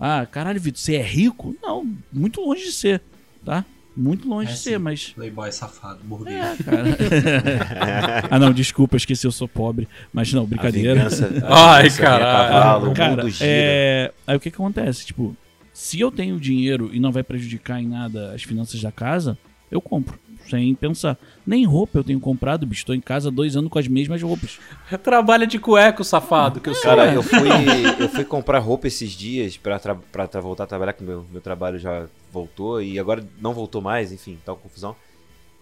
ah, caralho, Vitor, você é rico? Não, muito longe de ser, tá? Muito longe É de sim. ser, mas Playboy safado, burguês. é, cara. ah, não, desculpa, eu esqueci, eu sou pobre. Mas não, brincadeira. A vingança, a Ai, a caralho. cavalo, o Cara, mundo gira. é... aí o que que acontece? Tipo, se eu tenho dinheiro e não vai prejudicar em nada as finanças da casa, eu compro, sem pensar. Nem roupa eu tenho comprado, bicho. Tô em casa há dois anos com as mesmas roupas. Trabalha de cueco, safado, que eu sou. Cara, eu fui, eu fui comprar roupa esses dias pra, tra pra tra- voltar a trabalhar, que meu, meu trabalho já voltou e agora não voltou mais, enfim, tá uma confusão.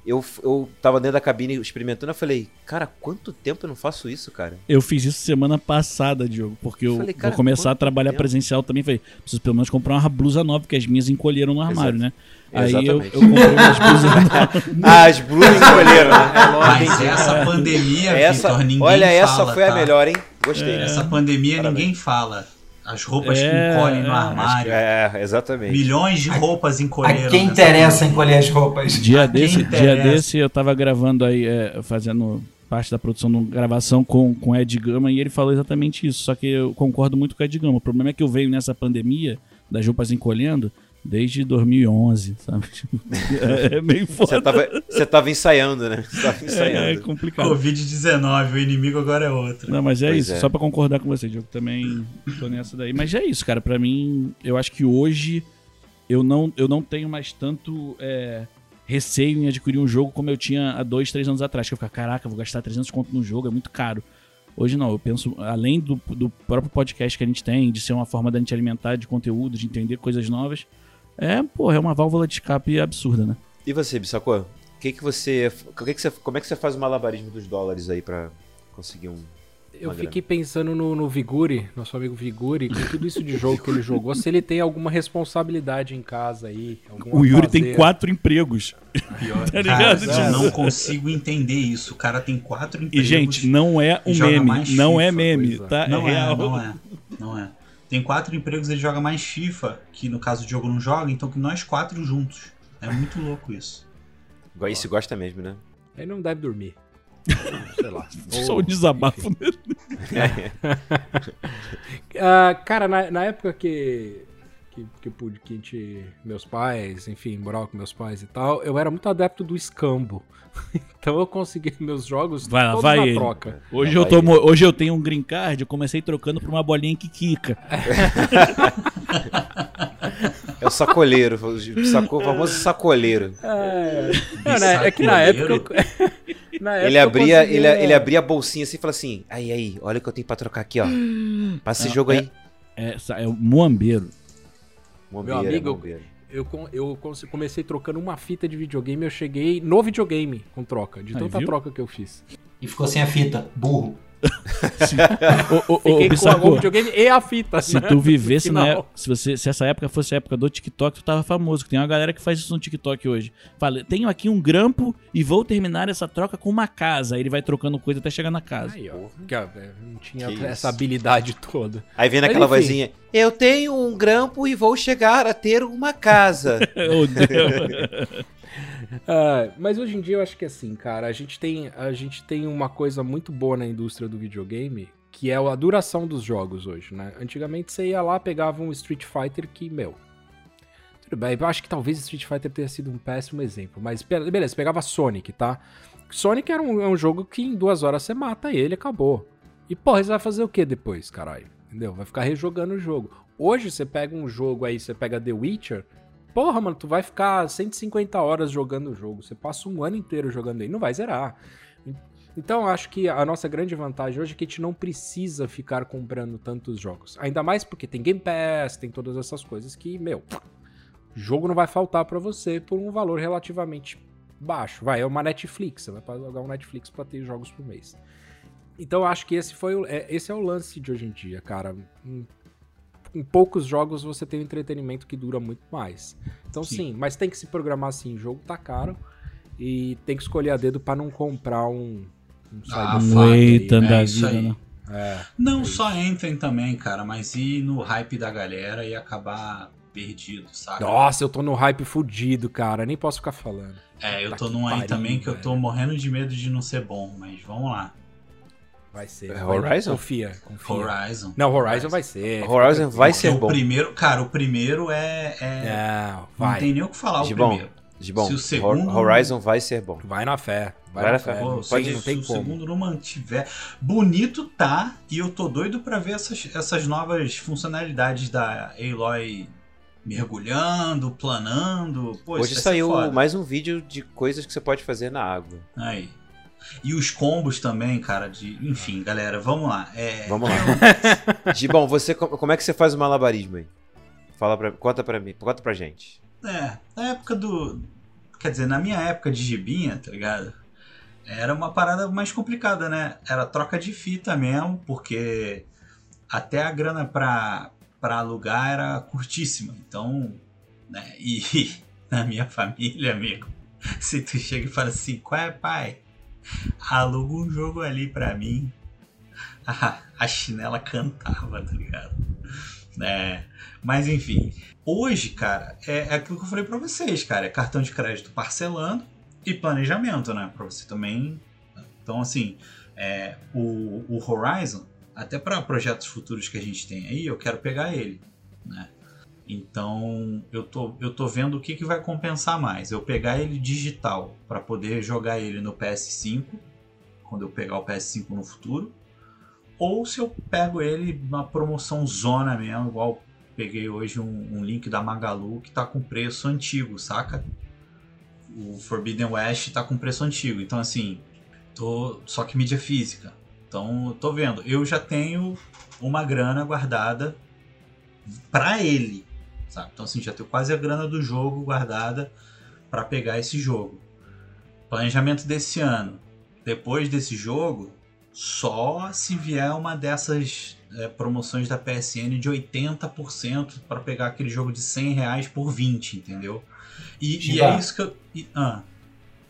Eu, eu tava dentro da cabine experimentando, eu falei, cara, quanto tempo eu não faço isso, cara? Eu fiz isso semana passada, Diogo, porque eu Falei, vou começar a trabalhar tempo? presencial também. Falei, preciso pelo menos comprar uma blusa nova, porque as minhas encolheram no armário, Exato. né? Aí eu, eu Exatamente. comprei umas blusas novas. Ah, as blusas encolheram, né? Mas essa pandemia, Essa, Vitor, ninguém olha, fala, essa foi a tá? melhor, hein? Gostei. Essa pandemia Parabéns. ninguém fala. As roupas É, que encolhem no é, armário. que- é, exatamente. Milhões de roupas encolheram. A quem interessa encolher as roupas? Dia desse, dia desse eu tava gravando aí, é, fazendo parte da produção de uma gravação com, com o Ed Gama e ele falou exatamente isso. Só que eu concordo muito com o Ed Gama. O problema é que eu venho nessa pandemia das roupas encolhendo desde 2011, sabe? É, é meio Você foda. tava, você tava ensaiando, né? Você tava É, é ensaiando. complicado. Covid-19, o inimigo agora é outro. Não, mas é Pois isso. é. Só pra concordar com você, Diogo, também tô nessa daí. Mas é isso, cara. Pra mim, eu acho que hoje eu não, eu não tenho mais tanto é, receio em adquirir um jogo como eu tinha há dois, três anos atrás. Que eu ficava, caraca, vou gastar 300 conto no jogo, é muito caro. Hoje não, eu penso, além do, do próprio podcast que a gente tem, de ser uma forma da gente alimentar de conteúdo, de entender coisas novas, é, pô, é uma válvula de escape absurda, né? E você, Bissacô? que que você, o que que você, como é que você faz o malabarismo dos dólares aí pra conseguir um Eu fiquei pensando no, no Viguri, nosso amigo Viguri, com tudo isso de jogo que ele jogou, se ele tem alguma responsabilidade em casa aí. O Yuri tem afazer. quatro empregos. Pior. Tá Cara, ligado? eu não consigo entender isso. O cara tem quatro E, empregos. gente, não é um e meme. Não é FIFA, meme, pois é. tá? Não é é, real. não é. Não é. Tem quatro empregos, ele joga mais FIFA, que no caso o Diogo não joga, então que nós quatro juntos. É muito louco isso. Isso gosta mesmo, né? Ele não deve dormir. Sei lá. Só o desabafo enfim. dele. Ah, cara, na, na época que, que, que, pude- que a gente, meus pais, enfim, morava com meus pais e tal, eu era muito adepto do escambo. Então eu consegui meus jogos Vai todos vai na ele. troca. Hoje eu, tô, vai. mo- hoje eu tenho um green card, eu comecei trocando por uma bolinha que quica. É o sacoleiro, o, saco, o famoso sacoleiro. É, Não, né, é que na época. eu- na época Ele abria, conseguia- ele, ele abria a bolsinha assim e falava assim: aí, aí, olha o que eu tenho pra trocar aqui, ó. Passa esse É, jogo aí. É, sa- é o Moambeiro. Mombeira, amigo, mombeira. Eu, com- eu comecei trocando uma fita de videogame, eu cheguei no videogame com troca, de tanta troca que eu fiz. E ficou sem a fita. Burro. Fiquei com o videogame e a fita. se né? tu vivesse na época, se, você, se essa época fosse a época do TikTok, tu tava famoso. Tem uma galera que faz isso no TikTok hoje. Fala, tenho aqui um grampo e vou terminar essa troca com uma casa. Aí ele vai trocando coisa até chegar na casa. Aí, ó. é, não tinha Que essa isso. habilidade toda. Aí vem naquela vozinha: Eu tenho um grampo e vou chegar a ter uma casa. Ô, Deus. Ah, mas hoje em dia eu acho que assim, cara, a gente, tem, a gente tem uma coisa muito boa na indústria do videogame, que é a duração dos jogos hoje, né? Antigamente você ia lá, pegava um Street Fighter que, meu. Tudo bem, eu acho que talvez Street Fighter tenha sido um péssimo exemplo, mas be- beleza, pegava Sonic, tá? Sonic era um, é um jogo que em duas horas você mata ele, acabou. E porra, você vai fazer o que depois, caralho? Entendeu? Vai ficar rejogando o jogo. Hoje você pega um jogo aí, você pega The Witcher, Porra, mano, tu vai ficar 150 horas jogando o jogo. Você passa um ano inteiro jogando aí, não vai zerar. Então, acho que a nossa grande vantagem hoje é que a gente não precisa ficar comprando tantos jogos. Ainda mais porque tem Game Pass, tem todas essas coisas que, meu, jogo não vai faltar pra você por um valor relativamente baixo. Vai, é uma Netflix, você vai pagar um Netflix pra ter jogos por mês. Então, acho que esse foi o, é, esse é o lance de hoje em dia, cara. Em, poucos jogos você tem um entretenimento que dura muito mais. Então, Sim. sim, mas tem que se programar assim. O jogo tá caro e tem que escolher a dedo pra não comprar um. um Ah, eita né? da É vida, aí. né? É. Não só Anthem também, cara, mas ir no hype da galera e acabar perdido, sabe? Nossa, eu tô no hype fudido, cara. Nem posso ficar falando. É, eu Tá tô num aí também que eu tô morrendo de medo de não ser bom, mas vamos lá. Vai ser. É vai- Horizon? Confia, confia. Horizon. Não, Horizon vai ser. Horizon vai ser o bom. primeiro, cara, o primeiro é. é- Não, não vai. tem nem o que falar o Gibão, primeiro. Gibão, Se o segundo- Hor- Horizon vai ser bom. Vai na fé. Vai, Vai na fé. fé. Pô, Não, se, não tem se como. o segundo não mantiver. Bonito tá, e eu tô doido pra ver essas, essas novas funcionalidades da Aloy mergulhando, planando. Pô, Hoje saiu mais um vídeo de coisas que você pode fazer na água. Aí. E os combos também, cara, de. Enfim, galera, vamos lá. É, Vamos lá. Gibão, você, co- como é que você faz o malabarismo aí? Fala pra, conta pra mim, conta pra gente. É, na época do. Quer dizer, na minha época de gibinha, tá ligado? Era uma parada mais complicada, né? Era troca de fita mesmo, porque até a grana pra, pra alugar era curtíssima. Então, né? E na minha família, amigo, se tu chega e fala assim, qual é, pai? Aluga um jogo ali pra mim. A, chinela cantava, tá ligado? É, mas enfim, Hoje, cara, é, é aquilo que eu falei pra vocês, cara. É cartão de crédito parcelando e planejamento, né? Pra você também. Então, assim, é, o, o Horizon, até para projetos futuros que a gente tem aí, eu quero pegar ele, né? Então, eu tô, eu tô vendo o que, que vai compensar mais. Eu pegar ele digital para poder jogar ele no PS5, quando eu pegar o PS5 no futuro, ou se eu pego ele na promoção zona mesmo, igual peguei hoje um, um link da Magalu que tá com preço antigo, saca? O Forbidden West tá com preço antigo. Então, assim, tô só que mídia física. Então, tô vendo. Eu já tenho uma grana guardada pra ele, sabe? Então, assim, já tenho quase a grana do jogo guardada pra pegar esse jogo. planejamento desse ano. Depois desse jogo, só se vier uma dessas é, promoções da PSN de 80% para pegar aquele jogo de 100 reais por 20, entendeu? E, e é isso que eu. e- ah,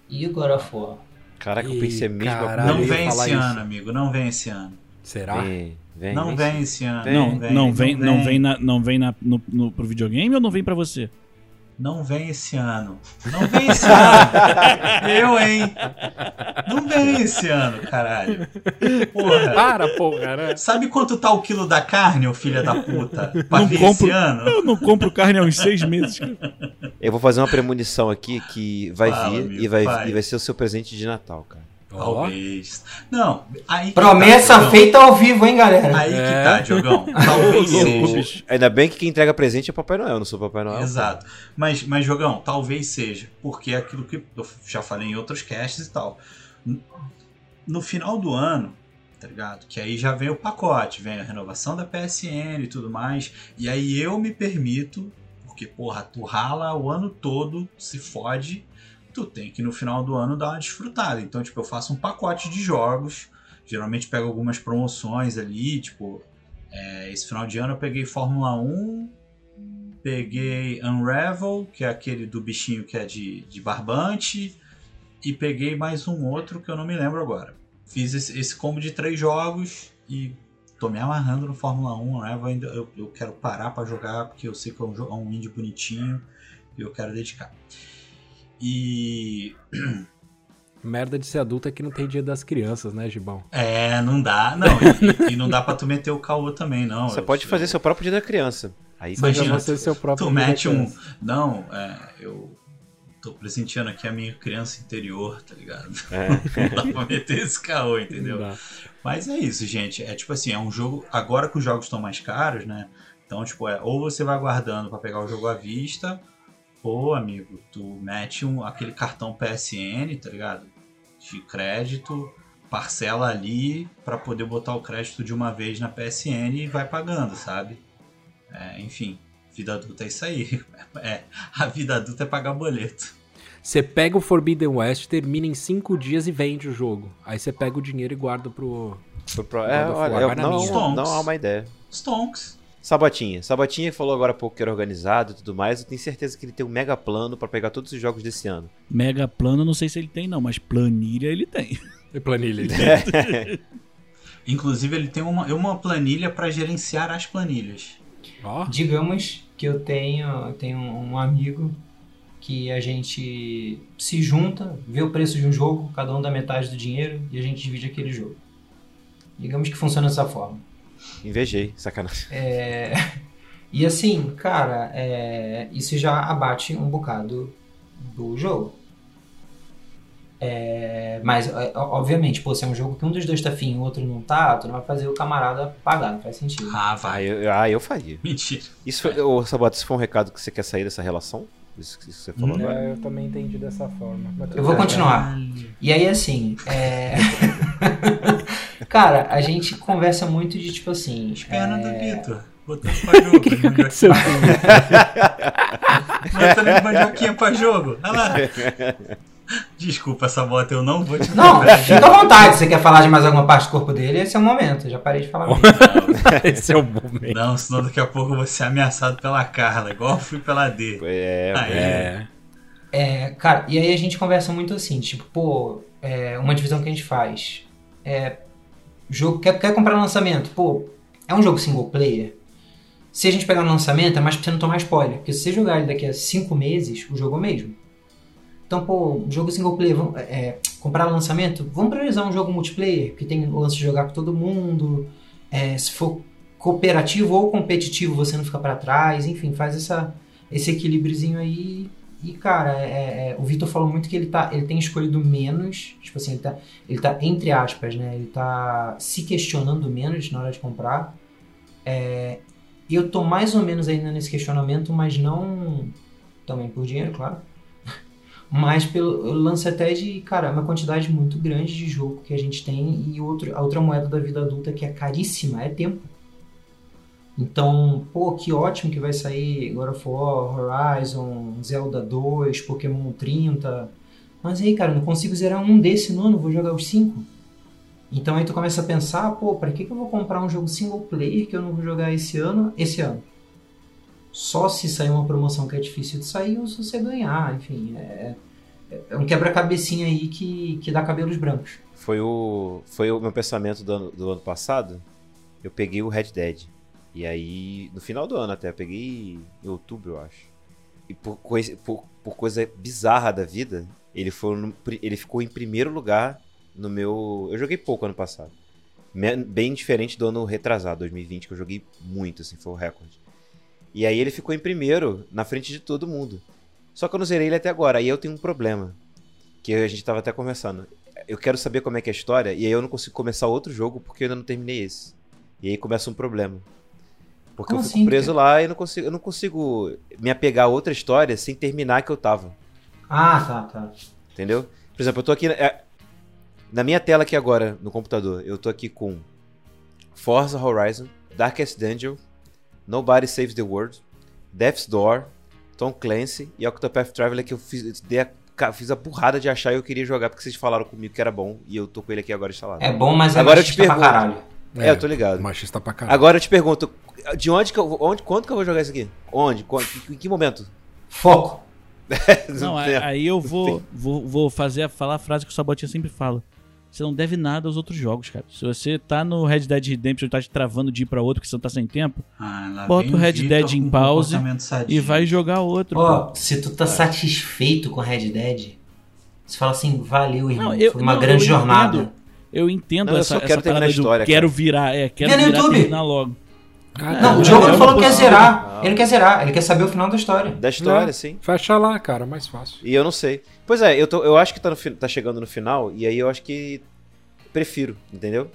E of War? Caraca, eu pensei a mesma caralho. não vem esse isso. ano, amigo. Não vem esse ano. Será? Vem, vem, não vem vem esse ano. Vem. Não, não vem, não vem, vem na, não vem na, no, no, pro videogame ou não vem pra você? Não vem esse ano. Não vem esse ano. Eu, hein? Não vem esse ano, caralho. Porra. Para, porra, né? Sabe quanto tá o quilo da carne, ô filha da puta? Pra Não vir compro. esse ano? Eu não compro carne há uns seis meses. Eu vou fazer uma premonição aqui que vai Fala, vir e, vai, vai. e vai ser o seu presente de Natal, cara. Talvez. Não, aí que Promessa tá, Diogão. feita ao vivo, hein, galera? Aí que É. tá, Diogão. Talvez seja. Ainda bem que quem entrega presente é Papai Noel, eu não sou Papai Noel. Exato. Mas, mas, Jogão, talvez seja. Porque é aquilo que eu já falei em outros casts e tal. No final do ano, tá ligado? Que aí já vem o pacote, vem a renovação da PSN e tudo mais. E aí eu me permito, porque, porra, tu rala o ano todo, se fode, tu tem que no final do ano dar uma desfrutada. Então, tipo, eu faço um pacote de jogos. Geralmente pego algumas promoções ali, tipo, é, esse final de ano eu peguei Fórmula 1, peguei Unravel, que é aquele do bichinho que é de, de barbante, e peguei mais um outro que eu não me lembro agora. Fiz esse, esse combo de três jogos e tô me amarrando no Fórmula 1. Unravel ainda eu, eu quero parar pra jogar, porque eu sei que é um, é um indie bonitinho e eu quero dedicar. E. Merda de ser adulto é que não tem dia das crianças, né, Gibão? É, não dá. Não, e, e não dá pra tu meter o caô também, não. Você Eu- pode fazer eu- seu próprio dia da criança. Aí Imagina, você seu próprio Tu mete um. Não, é, eu tô presenteando aqui a minha criança interior, tá ligado? É. Não dá pra meter esse caô, entendeu? Mas é isso, gente. É tipo assim, é um jogo. Agora que os jogos estão mais caros, né? Então, tipo, é ou você vai guardando pra pegar o jogo à vista, ou, amigo, tu mete um, aquele cartão PSN, tá ligado? De crédito, parcela ali pra poder botar o crédito de uma vez na PSN e vai pagando, sabe? É, enfim, vida adulta é isso aí. É, a vida adulta é pagar boleto. Você pega o Forbidden West, termina em cinco dias e vende o jogo. Aí você pega o dinheiro e guarda pro. Foi pro- é, olha, eu- não, minha. não é uma ideia. Stonks. Sabatinha. Sabatinha falou agora há pouco que era organizado e tudo mais. Eu tenho certeza que ele tem um mega plano pra pegar todos os jogos desse ano. Mega plano, não sei se ele tem, não, mas planilha ele tem. E planilha. Inclusive, ele tem uma, uma planilha pra gerenciar as planilhas. Ó, Digamos que eu tenho, eu tenho um amigo que a gente se junta, vê o preço de um jogo, cada um dá metade do dinheiro e a gente divide aquele jogo. Digamos que funciona dessa forma. Invejei, sacanagem. É, E assim, cara, é, isso já abate um bocado do jogo. É, Mas, é, obviamente, pô, se é um jogo que um dos dois tá afim e o outro não tá, tu não vai fazer o camarada pagar, não faz sentido. Ah, Ah, vai. eu, ah, eu faria. Mentira. Isso foi, ô, Sabato, isso foi um recado que você quer sair dessa relação? Isso que você falou agora? É, eu também entendi dessa forma. Eu vou continuar. E aí, assim, é... cara, a gente conversa muito de tipo assim. As pernas do é, Vitor. Botando pra jogo. O que, que aconteceu? Botando mandioquinha pra jogo. Olha lá. Desculpa essa bota, eu não vou te Não, fica à vontade. Se você quer falar de mais alguma parte do corpo dele, esse é o momento. Eu já parei de falar. Esse é o momento. Não, senão daqui a pouco eu vou ser ameaçado pela Carla, igual eu fui pela D. É, Ah, É. É, cara, e aí a gente conversa muito assim, tipo, pô, é, uma divisão que a gente faz. É, jogo, quer, quer comprar lançamento? Pô, é um jogo single player? Se a gente pegar no lançamento, é mais pra você não tomar spoiler. Porque se você jogar ele daqui a 5 meses, o jogo é o mesmo. Então, pô, jogo single player, vamos, é, comprar lançamento, vamos priorizar um jogo multiplayer, que tem o lance de jogar com todo mundo. É, se for cooperativo ou competitivo, você não fica pra trás. Enfim, faz essa, esse equilíbriozinho aí. E, cara, é- é, o Vitor falou muito que ele, tá, ele tem escolhido menos. Tipo assim, ele tá, ele tá, entre aspas, né? Ele tá se questionando menos na hora de comprar. É, eu tô mais ou menos ainda nesse questionamento, mas não também por dinheiro, claro. Mas pelo lance até de, cara, uma quantidade muito grande de jogo que a gente tem e outro, a outra moeda da vida adulta que é caríssima é tempo. Então, pô, que ótimo que vai sair God of War, Horizon, Zelda 2, Pokémon 30. Mas aí, cara, não consigo zerar um desse no ano, vou jogar os cinco. Então aí tu começa a pensar, pô, pra que, que eu vou comprar um jogo single player que eu não vou jogar esse ano, esse ano? Só se sair uma promoção que é difícil de sair ou se você ganhar, enfim. É, é um quebra-cabecinha aí que, que dá cabelos brancos. Foi o, foi o meu pensamento do ano, do ano passado. Eu peguei o Red Dead. E aí, no final do ano até, eu peguei em outubro, eu acho. E por, coisa, por, por coisa bizarra da vida, ele, foi no, ele ficou em primeiro lugar no meu. Eu joguei pouco ano passado. Bem diferente do ano retrasado, 2020, que eu joguei muito, assim, foi o recorde. E aí ele ficou em primeiro, na frente de todo mundo. Só que eu não zerei ele até agora. Aí eu tenho um problema. Que a gente tava até conversando. Eu quero saber como é que é a história, e aí eu não consigo começar outro jogo porque eu ainda não terminei esse. E aí começa um problema. Porque como eu fico assim, preso cara? lá e não consigo, eu não consigo me apegar a outra história sem terminar que eu tava. Ah, tá, tá. Entendeu? Por exemplo, eu tô aqui. É, na minha tela aqui agora, no computador, eu tô aqui com Forza Horizon, Darkest Dungeon, Nobody Saves the World, Death's Door, Tom Clancy e Octopath Traveler que eu fiz, a, fiz a burrada de achar e eu queria jogar porque vocês falaram comigo que era bom e eu tô com ele aqui agora instalado. É bom, mas é agora eu te pergunto, pra caralho. É, é, eu tô ligado. Machista pra caralho. Agora eu te pergunto, de onde que eu, onde, quando que eu vou jogar isso aqui? Onde? Quando, em que momento? Foco. não, aí eu vou, vou, vou fazer, falar a frase que o Sabotinha sempre fala você não deve nada aos outros jogos, cara. Se você tá no Red Dead Redemption e tá te travando de ir pra outro porque você não tá sem tempo, ah, bota o Red Dead em pause e vai jogar outro. Ó, oh, se tu tá satisfeito com Red Dead, você fala assim, valeu, irmão. Não, eu, Foi uma não, grande eu jornada. Entendo, eu entendo não, essa, eu quero essa terminar a história. Quero virar, é, quero virar YouTube. terminar logo. Ah, não, o jogo ele falou que quer zerar. Ele quer zerar, ele quer saber o final da história. Da história, sim. Fecha lá, cara, mais fácil. E eu não sei. Pois é, eu, tô, eu acho que tá, no, tá chegando no final, e aí eu acho que prefiro, entendeu?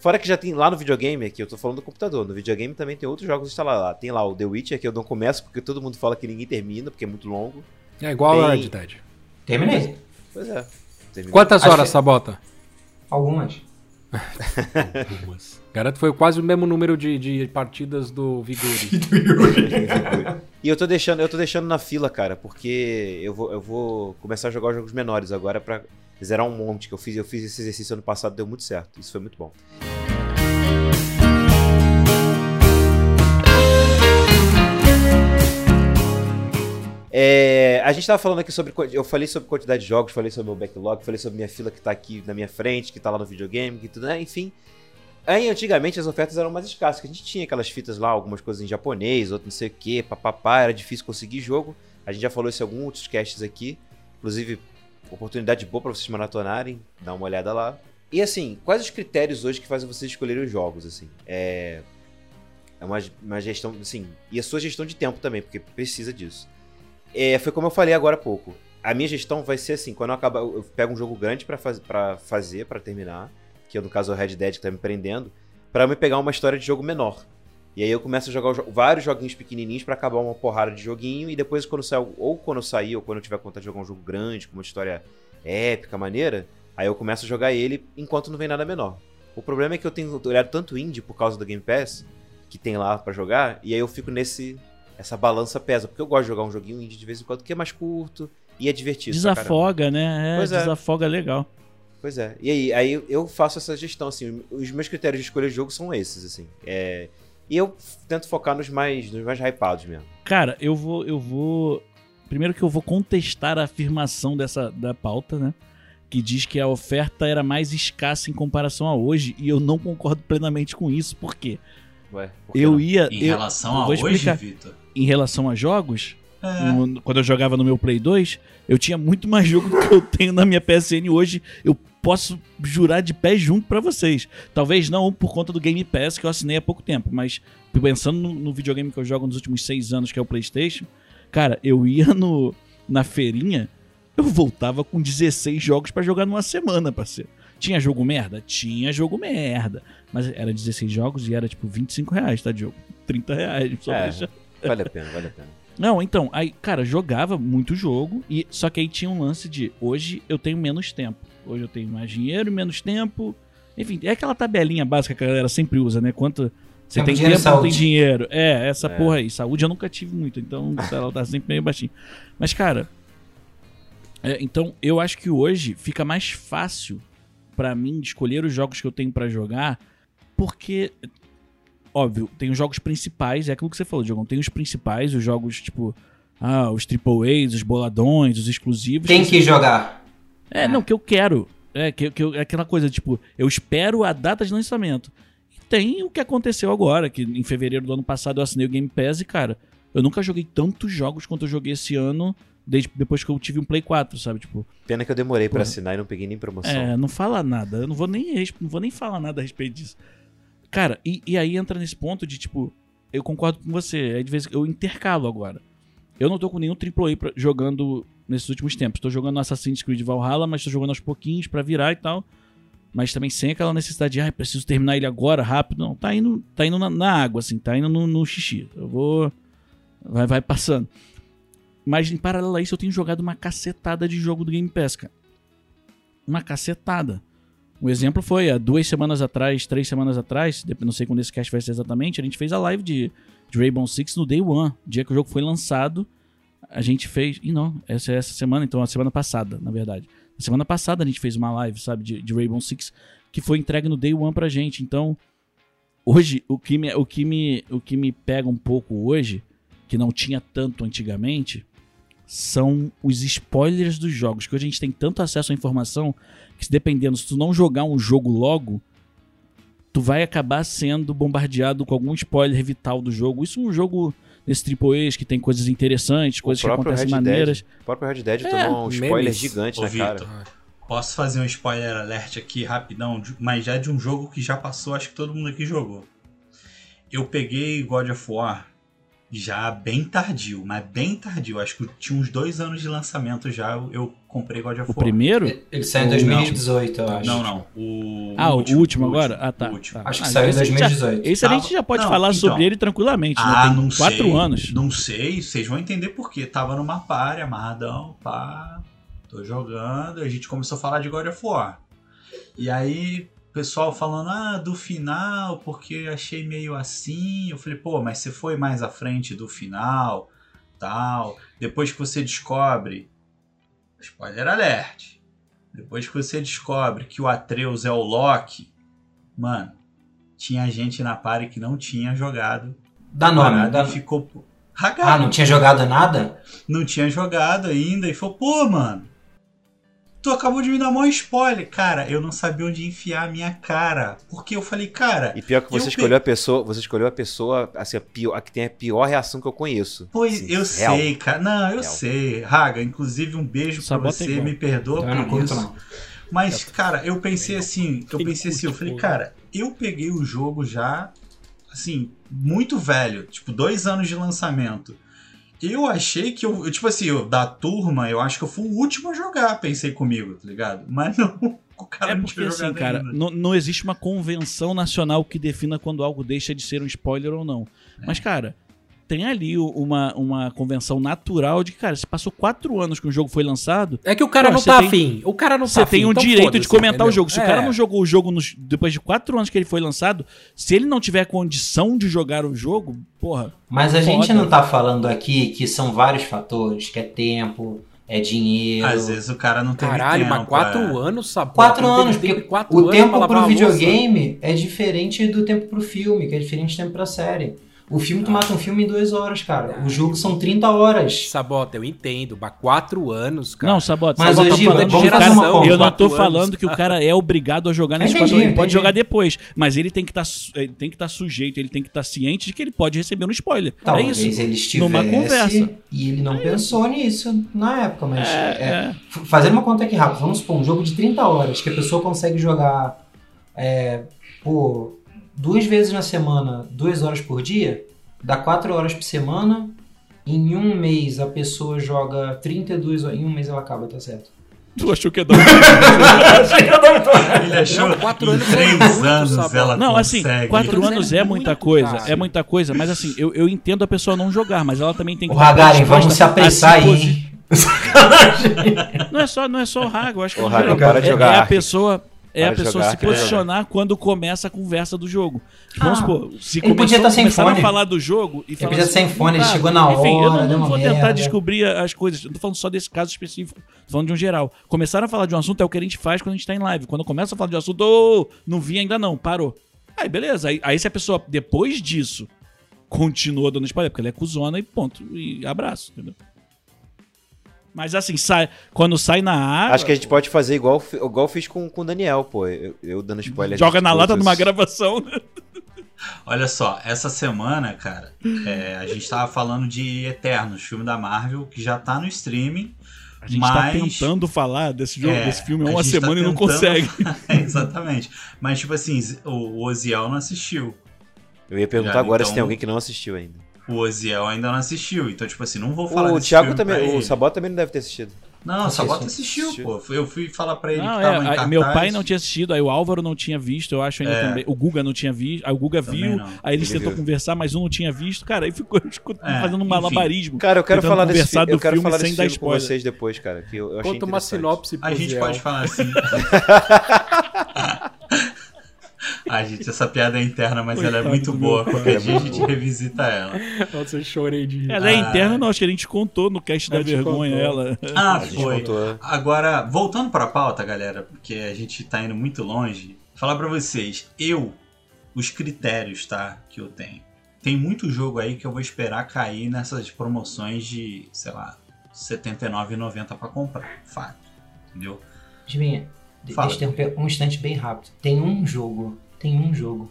Fora que já tem lá no videogame, aqui eu tô falando do computador, no videogame também tem outros jogos instalados lá. Tem lá o The Witcher, que eu não começo porque todo mundo fala que ninguém termina, porque é muito longo. É igual tem... a Red Dead. Terminei. Pois é. Terminei. Quantas horas, que... Sabota? Algumas. Algumas. Garanto foi quase o mesmo número de, de partidas do Vigori. e eu tô deixando, eu tô deixando na fila, cara, porque eu vou, eu vou começar a jogar os jogos menores agora para zerar um monte que eu fiz. Eu fiz esse exercício ano passado, deu muito certo. Isso foi muito bom. É, a gente tava falando aqui sobre. Eu falei sobre quantidade de jogos, falei sobre meu backlog, falei sobre minha fila que tá aqui na minha frente, que tá lá no videogame, que tudo, né? Enfim. Aí, antigamente as ofertas eram mais escassas, que a gente tinha aquelas fitas lá, algumas coisas em japonês, outras não sei o que, papapá, era difícil conseguir jogo. A gente já falou isso em alguns outros casts aqui, inclusive oportunidade boa para vocês maratonarem, dá uma olhada lá. E assim, quais os critérios hoje que fazem vocês escolherem os jogos, assim? É, é uma, uma gestão, assim, e a sua gestão de tempo também, porque precisa disso. É, foi como eu falei agora há pouco. A minha gestão vai ser assim, quando eu acabar, eu pego um jogo grande para faz, pra fazer, para terminar, que é no caso o Red Dead que tá me prendendo, para me pegar uma história de jogo menor. E aí eu começo a jogar vários joguinhos pequenininhos para acabar uma porrada de joguinho e depois quando sair, ou quando sair ou quando eu tiver conta de jogar um jogo grande, com uma história épica, maneira, aí eu começo a jogar ele enquanto não vem nada menor. O problema é que eu tenho olhado tanto indie por causa do Game Pass que tem lá para jogar e aí eu fico nesse essa balança pesa, porque eu gosto de jogar um joguinho indie de vez em quando que é mais curto e é divertido. Desafoga, né? É, pois é. desafoga legal. Pois é. E aí, aí eu faço essa gestão, assim, os meus critérios de escolha de jogo são esses, assim. É, e eu tento focar nos mais, nos mais hypados mesmo. Cara, eu vou, eu vou. Primeiro que eu vou contestar a afirmação dessa da pauta, né? Que diz que a oferta era mais escassa em comparação a hoje. E eu não concordo plenamente com isso. Por quê? Ué, por eu ia. Em eu, relação a hoje, Vitor? Em relação a jogos, é. no, quando eu jogava no meu Play 2, eu tinha muito mais jogo do que eu tenho na minha PSN hoje. Eu posso jurar de pé junto para vocês. Talvez não por conta do Game Pass que eu assinei há pouco tempo, mas pensando no, no, videogame que eu jogo nos últimos seis anos, que é o PlayStation, cara, eu ia no, na feirinha, eu voltava com 16 jogos para jogar numa semana, parceiro. Tinha jogo merda? Tinha jogo merda. Mas era 16 jogos e era tipo 25 reais, tá, Diogo? 30 reais. Só é, Vale a pena, vale a pena. Não, então, aí, cara, jogava muito jogo, e só que aí tinha um lance de hoje eu tenho menos tempo. Hoje eu tenho mais dinheiro, menos tempo. Enfim, é aquela tabelinha básica que a galera sempre usa, né? Quanto você tem, tem tempo, não tem dinheiro. É, essa é. porra aí. Saúde eu nunca tive muito, então ela tá sempre meio baixinho. Mas, cara, É, então, eu acho que hoje fica mais fácil pra mim escolher os jogos que eu tenho pra jogar, porque óbvio, tem os jogos principais, é aquilo que você falou, Diogão, tem os principais, os jogos tipo ah, os AAAs, os boladões, os exclusivos. Tem que jogar. É, não, que eu quero. É, que, que eu- é aquela coisa, tipo, eu espero a data de lançamento. E tem o que aconteceu agora, que em fevereiro do ano passado eu assinei o Game Pass e, cara, eu nunca joguei tantos jogos quanto eu joguei esse ano, desde, depois que eu tive um Play 4, sabe? Tipo, Pena que eu demorei pra Porra. assinar e não peguei nem promoção. é, não fala nada. Eu não vou nem, não vou nem falar nada a respeito disso. Cara, e, e aí entra nesse ponto de, tipo, eu concordo com você. Aí de vez eu intercalo agora. Eu não tô com nenhum AAA pra, jogando nesses últimos tempos. Tô jogando Assassin's Creed Valhalla, mas tô jogando aos pouquinhos pra virar e tal. Mas também sem aquela necessidade de, ai, preciso terminar ele agora, rápido. Não, tá indo, tá indo na, na água, assim, tá indo no, no xixi. Eu vou. Vai, vai passando. Mas em paralelo a isso, eu tenho jogado uma cacetada de jogo do Game Pass, cara. Uma cacetada. O exemplo foi há duas semanas atrás, três semanas atrás, não sei quando esse cast vai ser exatamente, a gente fez a live de, de Rainbow Six no Day One, dia que o jogo foi lançado. A gente fez. Ih, não, essa é essa semana, então, a semana passada, na verdade. Na semana passada a gente fez uma live, sabe, de, de Rainbow Six, que foi entregue no Day One pra gente. Então, hoje, o que me, o que me, o que me pega um pouco hoje, que não tinha tanto antigamente, são os spoilers dos jogos. Que hoje a gente tem tanto acesso à informação que, dependendo, se tu não jogar um jogo logo, tu vai acabar sendo bombardeado com algum spoiler vital do jogo. Isso é um jogo nesse Triple A's que tem coisas interessantes, coisas que acontecem Red Dead. maneiras. O próprio Red Dead É, tomou um spoiler memes. gigante Ô, na cara. Posso fazer um spoiler alert aqui rapidão, mas já de um jogo que já passou, acho que todo mundo aqui jogou. Eu peguei God of War já bem tardio, mas bem tardio. Acho que tinha uns dois anos de lançamento já. Eu, comprei God of O War. primeiro? Ele saiu em Ou 2018, eu acho. Não, não. O Ah, o último, agora? último, Ah, tá. o último. tá. Acho que Ah, saiu em esse a gente já- 2018. Esse a gente já pode Não, falar então. sobre ele tranquilamente. Ah, né? Tem não quatro sei. anos. Não sei, vocês vão entender por quê. Tava numa party, amarradão, pá. Tô jogando, a gente começou a falar de God of War. E aí, o pessoal falando, ah, do final, porque achei meio assim. Eu falei, pô, mas você foi mais à frente do final, tal. Depois que você descobre. Spoiler alert. Depois que você descobre que o Atreus é o Loki, mano, tinha gente na party que não tinha jogado Dá nome. Dá... e ficou Ah, ragado. não tinha jogado nada? não tinha jogado ainda e falou, pô, mano, tu acabou de me dar maior spoiler. Cara, eu não sabia onde enfiar a minha cara. Porque eu falei, cara, E pior que você Eu escolheu a pessoa, você escolheu a pessoa, assim, a, pior, a que tem a pior reação que eu conheço. pois Assim, eu real. sei, cara. Não, eu Real. sei. Raga, inclusive um beijo pra Sabota é você, me perdoa não por curto, isso. não. Mas, cara, eu pensei assim, eu pensei assim, eu falei, cara, eu peguei o jogo já, assim, muito velho, tipo, dois anos de lançamento. Eu achei que eu, tipo assim, eu, da turma, eu acho que eu fui o último a jogar, pensei comigo, tá ligado? Mas não, o cara É porque assim, cara, não, não existe uma convenção nacional que defina quando algo deixa de ser um spoiler ou não. É. Mas, cara, tem ali o- uma, uma convenção natural de que, cara, se passou quatro anos que o jogo foi lançado, É que o cara Pô, não você tá tem- afim. O cara não você tá tem afim, o então direito de comentar o entendeu? jogo. Se o É. cara não jogou o jogo nos- depois de quatro anos que ele foi lançado, se ele não tiver condição de jogar o jogo, porra. Mas a Foda. gente não tá falando aqui que são vários fatores, que é tempo, é dinheiro. Às vezes o cara não teve Caralho, tempo. mas quatro é. anos, sabe? Quatro anos, tempo, porque quatro o anos tempo pro videogame é diferente do tempo pro filme, que é diferente do tempo pra série. O filme tu mata um filme em duas horas, cara. O jogo são 30 horas. Sabota, eu entendo, mas quatro anos, cara. Não, Sabota, Mas, Sabota ô, tá falando de conta. Eu não tô falando anos. que o cara é obrigado a jogar nesse Entendi, anos. Ele pode jogar depois, mas ele tem que estar ele tem que estar sujeito, ele tem que estar ciente de que ele pode receber um spoiler. é Talvez isso. ele Numa estivesse conversa. e ele não pensou nisso na época, mas É, é, é. fazendo uma conta aqui rápido, vamos supor, um jogo de 30 horas que a pessoa consegue jogar é, pô, duas vezes na semana, duas horas por dia, dá quatro horas por semana. Em um mês a pessoa joga 32 horas. Em um mês ela acaba, tá certo. Tu achou que ia dar Ele achou Não, quatro anos é três muito, anos ela Não, assim, consegue. quatro Mas é anos é, muita coisa, é muita coisa, mas assim, eu, eu entendo a pessoa não jogar, mas ela também tem que O disposta vamos se apressar aí, hein? Sacanagem. Não é só, não é só o eu acho que no Haga, geral, para de é, jogar é a pessoa é a pessoa jogar, se posicionar quando começa a conversa do jogo. Ah, Vamos supor, se ele podia estar sem começaram a fone. falar do jogo e falar podia estar sem fone, ele tá, chegou na enfim, eu hora, não, não vou tentar merda. descobrir as coisas. Não tô falando só desse caso específico, tô falando de um geral. Começaram a falar de um assunto é o que a gente faz quando a gente tá em live. Quando começa a falar de um assunto, ô, não vi ainda não, parou. Aí beleza, aí, aí se a pessoa depois disso continua dando spoiler, porque ela é cuzona e ponto, e abraço, entendeu? Mas assim, sai, quando sai na água. Acho que a gente pode fazer igual, igual eu fiz com, com o Daniel, pô. Eu, eu dando spoiler. Joga na lata numa gravação, né? Olha só, essa semana, cara, é, a gente tava falando de Eternos, filme da Marvel, que já tá no streaming. A gente mas... tá tentando falar desse jogo, É, desse filme há uma tá semana e não tentando- consegue. É, exatamente. Mas, tipo assim, o o Oziel não assistiu. Eu ia perguntar Já, agora então- se tem alguém que não assistiu ainda. O Oziel ainda não assistiu. Então, tipo assim, não vou falar O desse Thiago filme pra também, o. Sabota também não deve ter assistido. Não, o Sabota Assistiu. assistiu, pô. Eu fui falar pra ele Não, que é, tava em a- cartaz. meu pai não tinha assistido, aí o Álvaro não tinha visto, eu acho ainda É. também. O Guga não tinha visto, aí o Guga Também viu, não. aí eles Ele tentou viu. conversar, mas um não tinha visto. Cara, aí ficou É, fazendo um malabarismo. Cara, eu quero falar desse filme, eu quero filme falar sem desse dar filme com spoiler. vocês depois, cara, que eu, eu achei Conta uma sinopse pro A gente pode falar assim. Ai, gente, essa piada é interna, mas ela é Coitado muito boa. Qualquer dia a gente revisita ela. Nossa, eu chorei de. Ela é Ah. interna, não, acho que a gente contou no cast da vergonha contou. ela. Ah, foi. contou. Agora, voltando pra pauta, galera, porque a gente tá indo muito longe, falar pra vocês, eu, os critérios, tá, que eu tenho. Tem muito jogo aí que eu vou esperar cair nessas promoções de, sei lá, R$ 79,90 pra comprar. Fato. Entendeu? Adivinha, de- Fala. deixa eu interromper um instante bem rápido. Tem um jogo, tem um jogo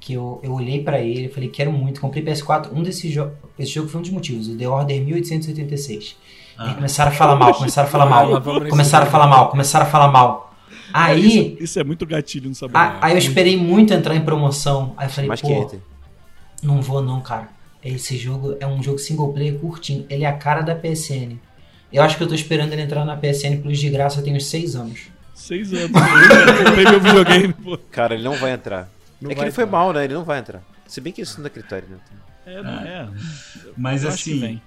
que eu, eu olhei pra ele e falei, quero muito, comprei PS4. Um desses jogos, esse jogo foi um dos motivos, o The Order 1886. Aí Ah, começaram a falar mal, começaram a falar mal, começaram a falar mal, começaram a falar mal. Aí, Isso, isso é muito gatilho no sabor. a- aí eu esperei muito entrar em promoção. Aí eu falei, Mais pô, 500. não vou não, cara. Esse jogo é um jogo single player curtinho. Ele é a cara da PSN. Eu acho que eu tô esperando ele entrar na PSN Plus de graça tem uns 6 anos. Seis anos. Eu comprei meu videogame, pô. Cara, ele não vai entrar. Não é que vai ele foi entrar. mal, né? Ele não vai entrar. Se bem que isso não é critério, né? É, não é. mas Eu que assim,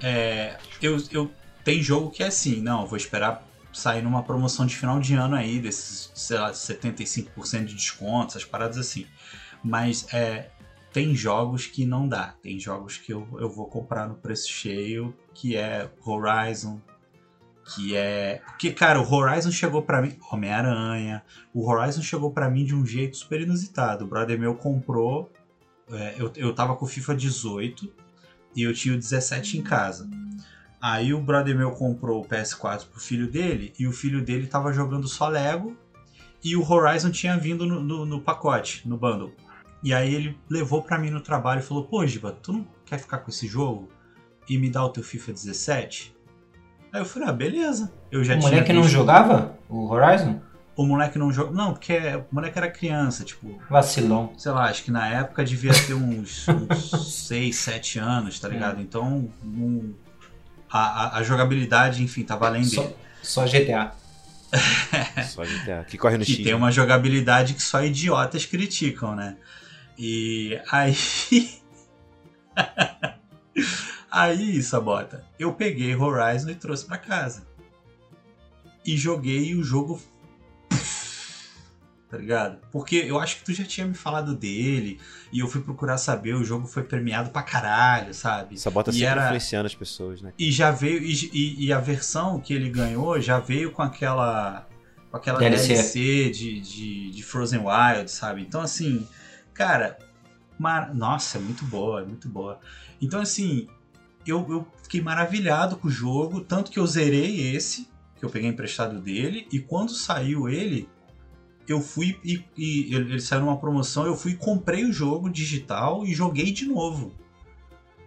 é, eu, eu tem jogo que é assim, não, eu vou esperar sair numa promoção de final de ano aí, desses, sei lá, 75% de desconto, essas paradas assim. Mas é, tem jogos que não dá. Tem jogos que eu, eu vou comprar no preço cheio, que é Horizon, que é... Porque, cara, o Horizon chegou pra mim... Homem-Aranha. O Horizon chegou pra mim de um jeito super inusitado. O brother meu comprou... é, eu, eu tava com o FIFA 18 e eu tinha o 17 em casa. Aí o brother meu comprou o PS4 pro filho dele e o filho dele tava jogando só Lego e o Horizon tinha vindo no, no- no pacote, no bundle. E aí ele levou pra mim no trabalho e falou: Pô, Giba, tu não quer ficar com esse jogo e me dar o teu FIFA 17? Aí eu falei: Ah, beleza. Eu já o tinha moleque não jogava o Horizon? O moleque não joga. Não, porque o moleque era criança, tipo, Vacilão. sei lá, acho que na época devia ter uns, uns 6, 7 anos, tá ligado? Então, não- a, a, a jogabilidade, enfim, tava além Só, dele. só GTA. Só GTA. Que corre no Que Steam. tem uma jogabilidade que só idiotas criticam, né? E aí. aí, Sabota, eu peguei Horizon e trouxe pra casa. E joguei o jogo. Tá ligado? Porque eu acho que tu já tinha me falado dele. E eu fui procurar saber. O jogo foi premiado pra caralho, sabe? Essa bota E sempre era- influenciando as pessoas, né? E já veio. E, e- e a versão que ele ganhou já veio com aquela. Com aquela DLC. DLC, de, de, de Frozen Wild, sabe? Então, assim, cara. mar- Nossa, é muito boa, é muito boa. Então, assim, eu, eu fiquei maravilhado com o jogo. Tanto que eu zerei esse, que eu peguei emprestado dele. E quando saiu ele, eu fui e, e ele saiu numa promoção. Eu fui comprei o jogo digital e joguei de novo.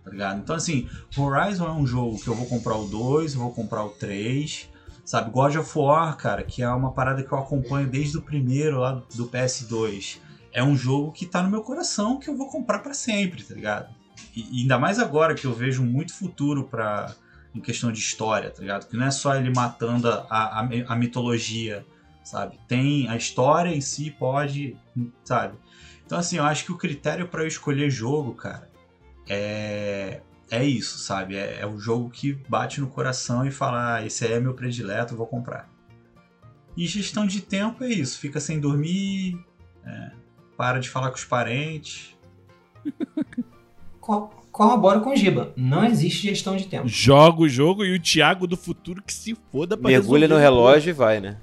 Tá ligado? Então, assim, Horizon é um jogo que eu vou comprar o 2, eu vou comprar o 3. Sabe, God of War, cara, que é uma parada que eu acompanho desde o primeiro lá do PS2. É um jogo que tá no meu coração que eu vou comprar pra sempre, tá ligado? E, ainda mais agora que eu vejo muito futuro pra, em questão de história, tá ligado? Que não é só ele matando a, a, a mitologia, sabe? Tem a história em si, pode, sabe? Então, assim, eu acho que o critério pra eu escolher jogo, cara, é, é isso, sabe? É, é o jogo que bate no coração e fala, ah, esse aí é meu predileto, vou comprar. E gestão de tempo é isso, fica sem dormir, é, para de falar com os parentes. Co- Corroboro com o Giba. Não existe gestão de tempo. Joga o jogo e o Thiago do futuro que se foda pra Mergulha no relógio e vai, né?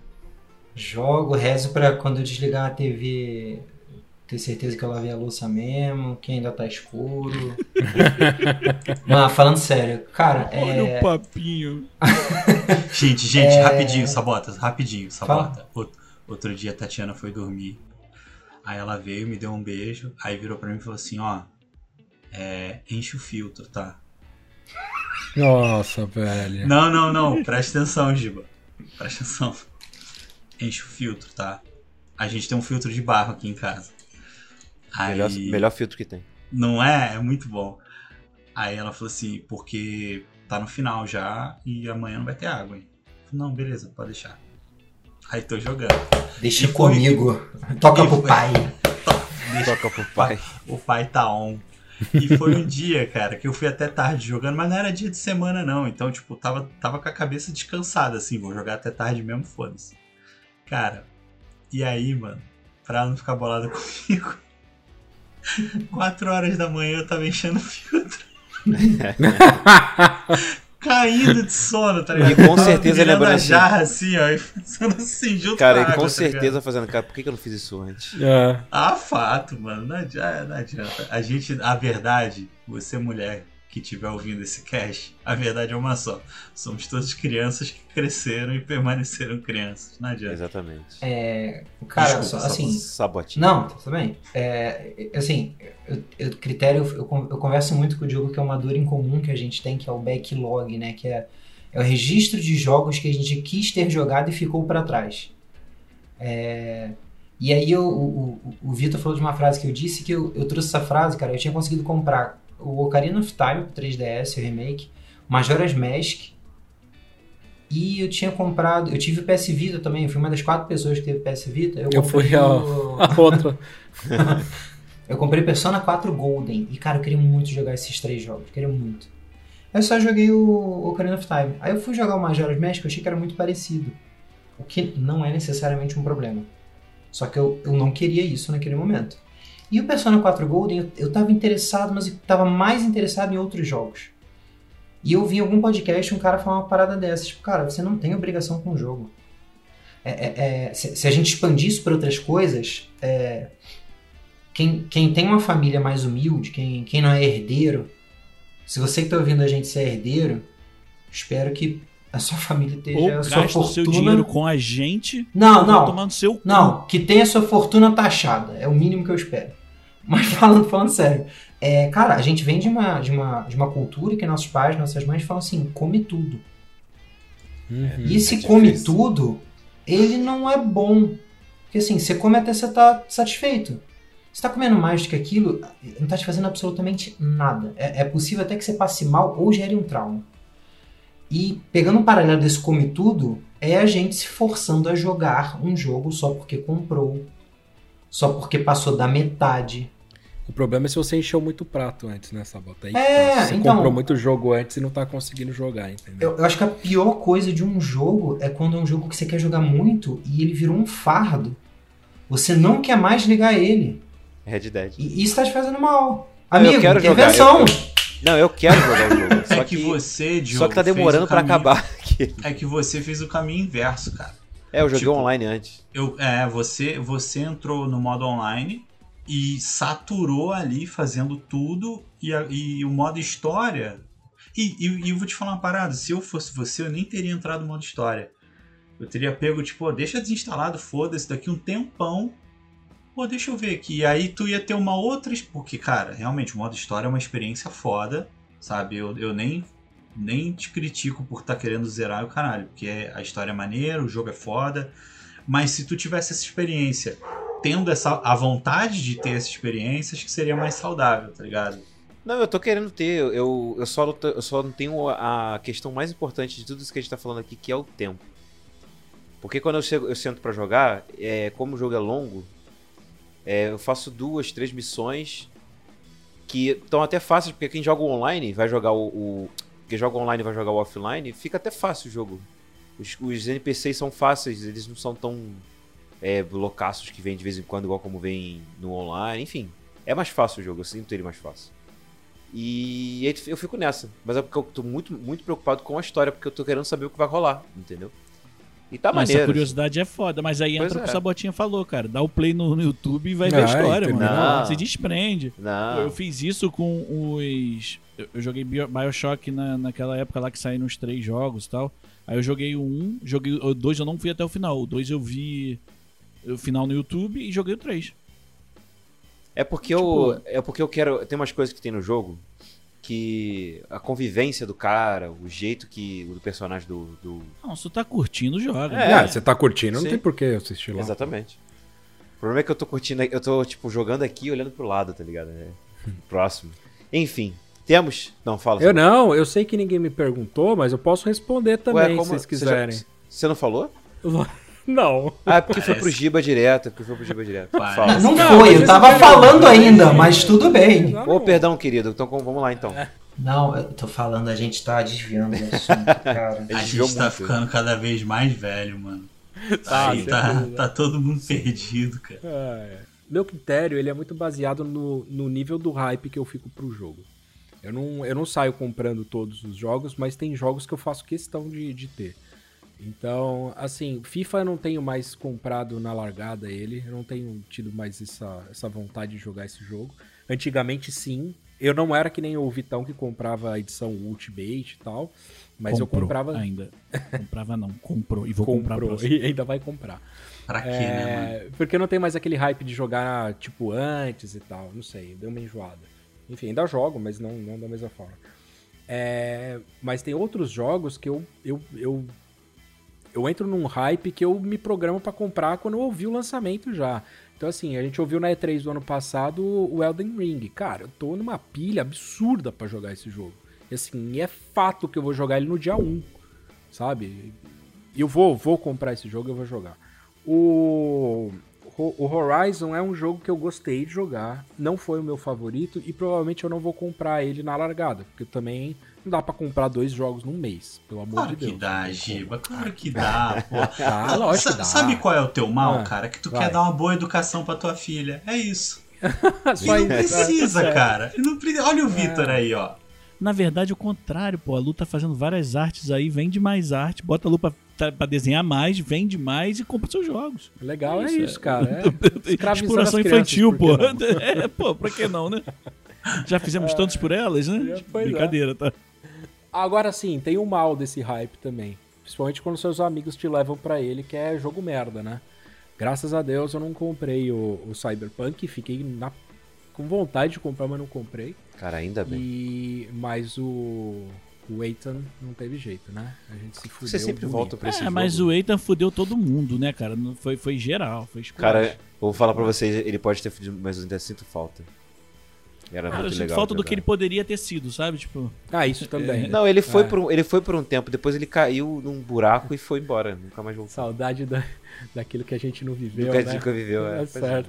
Jogo, rezo pra quando eu desligar a TV ter certeza que eu lavei a louça mesmo, que ainda tá escuro. Não, falando sério, cara, Olha é. o papinho. Gente, gente, rapidinho, Sabota, rapidinho. Sabota. Out- Outro dia a Tatiana foi dormir. Aí ela veio, me deu um beijo, aí virou pra mim e falou assim, ó, é, enche o filtro, tá? Nossa, velho. Não, não, não, presta atenção, Giba. Presta atenção. Enche o filtro, tá? A gente tem um filtro de barro aqui em casa. Aí, Melhor, melhor filtro que tem. Não é? É muito bom. Aí ela falou assim, porque tá no final já e amanhã não vai ter água, hein? Eu falei, Não, beleza, pode deixar. Aí tô jogando. Deixa E foi- comigo. Toca e pro foi- pai. Deixa Toca pro pai. o pai tá on. E foi um dia, cara, que eu fui até tarde jogando, mas não era dia de semana, não. Então, tipo, tava, tava com a cabeça descansada, assim, vou jogar até tarde mesmo, foda-se. Cara, e aí, mano, pra não ficar bolada comigo, 4 horas da manhã eu tava enchendo o filtro. Caindo de sono, tá ligado? E com certeza lembrando a assim. jarra assim, ó, e fazendo assim, junto Cara, com a e com água, tá certeza fazendo, cara, por que que eu não fiz isso antes? É. Ah, fato, mano. Não adianta, não adianta. A gente, a verdade, você mulher que estiver ouvindo esse cast, a verdade é uma só. Somos todas crianças que cresceram e permaneceram crianças. Não adianta. Exatamente. É, cara, Desculpa, assim. Sabotinho. Não, tá tudo bem. É, assim, eu, eu- critério, eu, eu converso muito com o Diogo que é uma dor em comum que a gente tem, que é o backlog, né? Que é, é o registro de jogos que a gente quis ter jogado e ficou pra trás. É, e aí eu- o, o, o Vitor falou de uma frase que eu disse que eu, eu trouxe essa frase, cara. Eu tinha conseguido comprar o Ocarina of Time pro 3DS, o remake, Majora's Mask. E eu tinha comprado, eu tive o PS Vita também, eu fui uma das quatro pessoas que teve PS Vita. Eu, Eu comprei fui a- o- A outra. eu comprei Persona 4 Golden e, cara, eu queria muito jogar esses três jogos, queria muito. Aí eu só joguei o Ocarina of Time. Aí eu fui jogar o Majora's Mask, eu achei que era muito parecido. O que não é necessariamente um problema. Só que eu, eu não queria isso naquele momento. E o Persona 4 Golden, eu, eu tava interessado, mas eu tava mais interessado em outros jogos. E eu vi em algum podcast um cara falar uma parada dessa. Tipo, cara, você não tem obrigação com o jogo. É, é- é, se, se a gente expandir isso para outras coisas, é, quem, quem tem uma família mais humilde, quem, quem não é herdeiro, se você que tá ouvindo a gente ser herdeiro, espero que a sua família Ou esteja a sua gasta o seu fortuna. dinheiro com a gente. Não, ou não. tomar no seu. Não, que tenha sua fortuna taxada. É o mínimo que eu espero. Mas falando, falando sério, é, cara, a gente vem de uma, de, uma, de uma cultura que nossos pais, nossas mães falam assim: come tudo. Uhum. E esse é come tudo, ele não é bom. Porque assim, você come até você tá satisfeito. Você tá comendo mais do que aquilo, não tá te fazendo absolutamente nada. É, é possível até que você passe mal ou gere um trauma. E pegando um paralelo desse come tudo, é a gente se forçando a jogar um jogo só porque comprou. Só porque passou da metade. O problema é se você encheu muito prato antes, né, Sabota? Aí que É, tá. Você então- comprou muito jogo antes e não tá conseguindo jogar, entendeu? Eu, eu acho que a pior coisa de um jogo é quando é um jogo que você quer jogar muito e ele virou um fardo. Você não quer mais ligar ele. Red Dead. E isso tá te fazendo mal. Eu Amigo, quero jogar, intervenção. eu- Não, eu quero jogar o jogo. Só é que, você, Diogo, só que tá demorando caminho- acabar aqui. É que você fez o caminho inverso, cara. É, eu joguei Tipo, online antes. Eu, é, você, você entrou no modo online e saturou ali fazendo tudo e, a- e o modo história. E, e, e eu vou te falar uma parada: se eu fosse você, eu nem teria entrado no modo história. Eu teria pego, tipo, ó, deixa desinstalado, foda-se, daqui um tempão. Pô, deixa eu ver aqui. E aí tu ia ter uma outra. Porque, cara, realmente, o modo história é uma experiência foda, sabe? Eu, eu nem, nem te critico por estar querendo zerar o caralho, porque a história é maneira, o jogo é foda. Mas se tu tivesse essa experiência, tendo essa, a vontade de ter essa experiência, acho que seria mais saudável, tá ligado? Não, eu tô querendo ter. Eu, eu, só, eu só não tenho a questão mais importante de tudo isso que a gente tá falando aqui, que é o tempo. Porque quando eu, chego, eu sento pra jogar, é, como o jogo é longo, é, eu faço duas, três missões que estão até fáceis, porque quem joga online vai jogar o, o. Quem joga online vai jogar o offline, fica até fácil o jogo. Os, os NPCs são fáceis, eles não são tão é, loucaços que vêm de vez em quando, igual como vem no online. Enfim, é mais fácil o jogo, eu sinto ele mais fácil. E aí eu fico nessa. Mas é porque eu tô muito, muito preocupado com a história, porque eu tô querendo saber o que vai rolar, entendeu? E tá Mas maneiro. essa curiosidade é foda, mas aí Pois entra o que é. o Sabotinha falou, cara. Dá o play no, no YouTube e vai ver a Ah, história, entendeu? mano. Não. Se desprende. Não. Eu fiz isso com os. Eu eu joguei Bio- Bioshock na, naquela época lá que saíram os três jogos e tal. Aí eu joguei o um, joguei o dois eu não fui até o final. O dois eu vi o final no YouTube e joguei o três. É porque eu. É porque eu quero. Tem umas coisas que tem no jogo que. A convivência do cara, o jeito que. do personagem do. do- Não, se tu tá curtindo, joga. É. Ah, você tá curtindo, não Sim. tem por que assistir lá. Exatamente. O problema é que eu tô curtindo. Eu tô, tipo, jogando aqui e olhando pro lado, tá ligado? É. Próximo. Enfim. Temos. Não, fala. Eu não, eu sei que ninguém me perguntou, mas eu posso responder também, Ué, se como- vocês você já- quiserem. Você não falou? Não. Ah, é porque foi pro Giba direto. é Porque foi pro Giba direto. Parece. Fala. Não, Não, foi, eu tava falando ainda, mas tudo bem. Ô, perdão, querido. Então vamos lá então. Não, eu tô falando, a gente tá desviando do assunto, cara. A gente tá muito. ficando cada vez mais velho, mano. Tá, Aí tá, tá todo mundo perdido, cara. Ah, é. Meu critério, ele é muito baseado no, no nível do hype que eu fico pro jogo. Eu não, eu não saio comprando todos os jogos, mas tem jogos que eu faço questão de, de ter. Então, assim, FIFA eu não tenho mais comprado na largada ele, eu não tenho tido mais essa, essa vontade de jogar esse jogo. Antigamente, sim. Eu não era que nem o Vitão que comprava a edição Ultimate e tal, mas eu Comprou comprava. ainda. Comprava não, comprou. E vou comprar comprou, próximo. e ainda vai comprar. Pra quê, né, mano? É, porque não tem mais aquele hype de jogar, tipo, antes e tal. Não sei, deu uma enjoada. Enfim, ainda jogo, mas não, não da mesma forma. É, mas tem outros jogos que eu, eu, eu, eu entro num hype que eu me programo pra comprar quando eu ouvi o lançamento já. Então, assim, a gente ouviu na E3 do ano passado o Elden Ring. Cara, eu tô numa pilha absurda pra jogar esse jogo. E, assim, é fato que eu vou jogar ele no dia 1, sabe? Eu vou, vou comprar esse jogo, eu vou jogar. O, o Horizon é um jogo que eu gostei de jogar, não foi o meu favorito e provavelmente eu não vou comprar ele na largada, porque também não dá pra comprar dois jogos num mês, pelo amor Claro de Deus. que dá, Giba. Claro que dá, pô. Tá, lógico que dá. Sabe qual é o teu mal, Ah, cara? Que tu vai. quer dar uma boa educação pra tua filha. É isso. E Só não precisa, é. cara. Não pre- Olha o Vitor aí, ó. Na verdade, o contrário, pô. A Lu tá fazendo várias artes aí, vende mais arte, bota a Lu pra, tá- pra desenhar mais, vende mais e compra seus jogos. Legal é Isso, isso, cara. É. Exploração infantil, pô. É, pô, pra que não, né? Já fizemos tantos por elas, né? É, é. Brincadeira, tá? Agora sim, tem o mal desse hype também. Principalmente quando seus amigos te levam pra ele, que é jogo merda, né? Graças a Deus eu não comprei o, o Cyberpunk, fiquei na- com vontade de comprar, mas não comprei. Cara, ainda bem. E mas o o Ethan não teve jeito, né? A gente se fudeu. Você sempre bonito. volta pra esse É, jogo. mas o Eitan fudeu todo mundo, né, cara? Não- Foi, foi geral, foi esculacho. Cara, eu vou falar pra vocês, ele pode ter fudido, mas eu ainda sinto falta. Era Cara, eu muito sinto legal. falta do que ele poderia ter sido, sabe? Tipo, Ah, isso também. Não, ele foi, É. por um, ele foi por um tempo, depois ele caiu num buraco e foi embora. Nunca mais voltou. Saudade da, daquilo que a gente não viveu, Nunca, né? nunca viveu, é. É é. certo.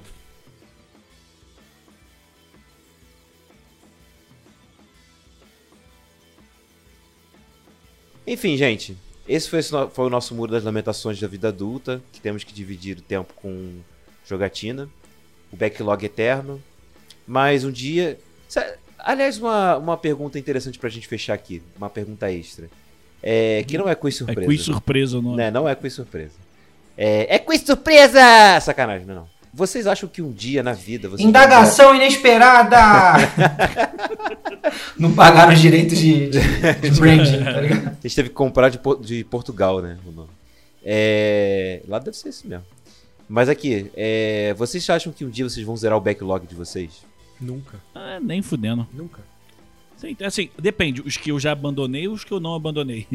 Enfim, gente, esse foi, esse foi o nosso muro das lamentações da vida adulta, que temos que dividir o tempo com jogatina, o backlog eterno. Mas um dia. Aliás, uma, uma pergunta interessante pra gente fechar aqui, uma pergunta extra. É, que não é quiz é surpresa. quiz surpresa o nome. Né, não é quiz surpresa. É, é quiz surpresa! Sacanagem, não, não. Vocês acham que um dia na vida vocês Indagação inesperada! Não pagaram os direitos de, de, de branding, tá ligado? A gente teve que comprar de, de Portugal, né? O nome. É, lá deve ser isso mesmo. Mas aqui, é, vocês acham que um dia vocês vão zerar o backlog de vocês? Nunca, Ah, nem fudendo. nunca. Sim, Assim, depende. Os que eu já abandonei e os que eu não abandonei.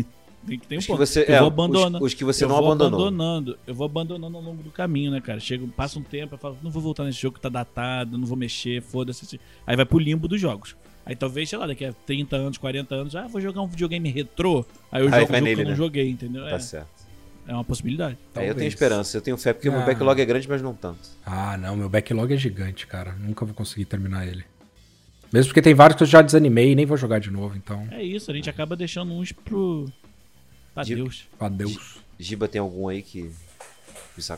Tem que ter um Os que ponto. você- eu é, vou os- abandonando. os que você eu não vou abandonou. abandonando. Eu vou abandonando ao longo do caminho, né, cara? Chega, passa um tempo, eu falo, não vou voltar nesse jogo que tá datado, não vou mexer, foda-se. Aí vai pro limbo dos jogos. Aí talvez, sei lá, daqui a 30 anos, 40 anos, ah, vou jogar um videogame retrô. Aí eu Aí jogo um jogo nele, que eu não né? joguei, entendeu? Tá É, certo. é uma possibilidade. Aí eu tenho esperança, eu tenho fé, porque o meu Ah. backlog é grande, mas não tanto. Ah, não, meu backlog é gigante, cara. Nunca vou conseguir terminar ele. Mesmo porque tem vários que eu já desanimei e nem vou jogar de novo, então. É isso, a gente acaba deixando uns pro. Adeus. Adeus. Giba tem algum aí que.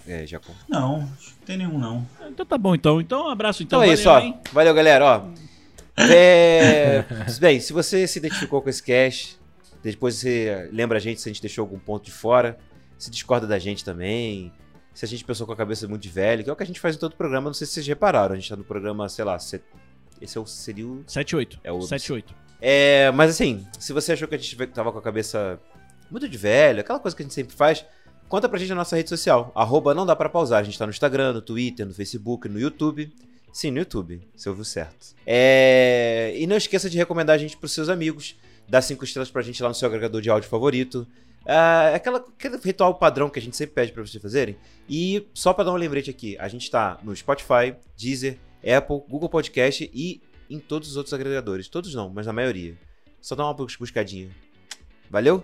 É, já conta. Não, tem nenhum não. Então tá bom, então. Então um abraço, então. Então é isso, ó. hein? Valeu, galera. Ó. É... Bem, se você se identificou com esse cast, depois você lembra a gente se a gente deixou algum ponto de fora, se discorda da gente também, se a gente pensou com a cabeça muito de velho, que é o que a gente faz em todo o programa, não sei se vocês repararam, a gente tá no programa, sei lá, set... esse é o, seria o... 7-8. É o- 7-8. É, mas assim, se você achou que a gente tava com a cabeça muito de velho, aquela coisa que a gente sempre faz, conta pra gente na nossa rede social, arroba não dá pra pausar, a gente tá no Instagram, no Twitter, no Facebook, no YouTube, sim, no YouTube, você ouviu certo. É, e não esqueça de recomendar a gente pros seus amigos, dar cinco estrelas pra gente lá no seu agregador de áudio favorito, Ah, aquela, aquele ritual padrão que a gente sempre pede pra vocês fazerem. E só pra dar um lembrete aqui, a gente tá no Spotify, Deezer, Apple, Google Podcast e em todos os outros agregadores. Todos não, mas na maioria. Só dá uma bus- buscadinha. Valeu?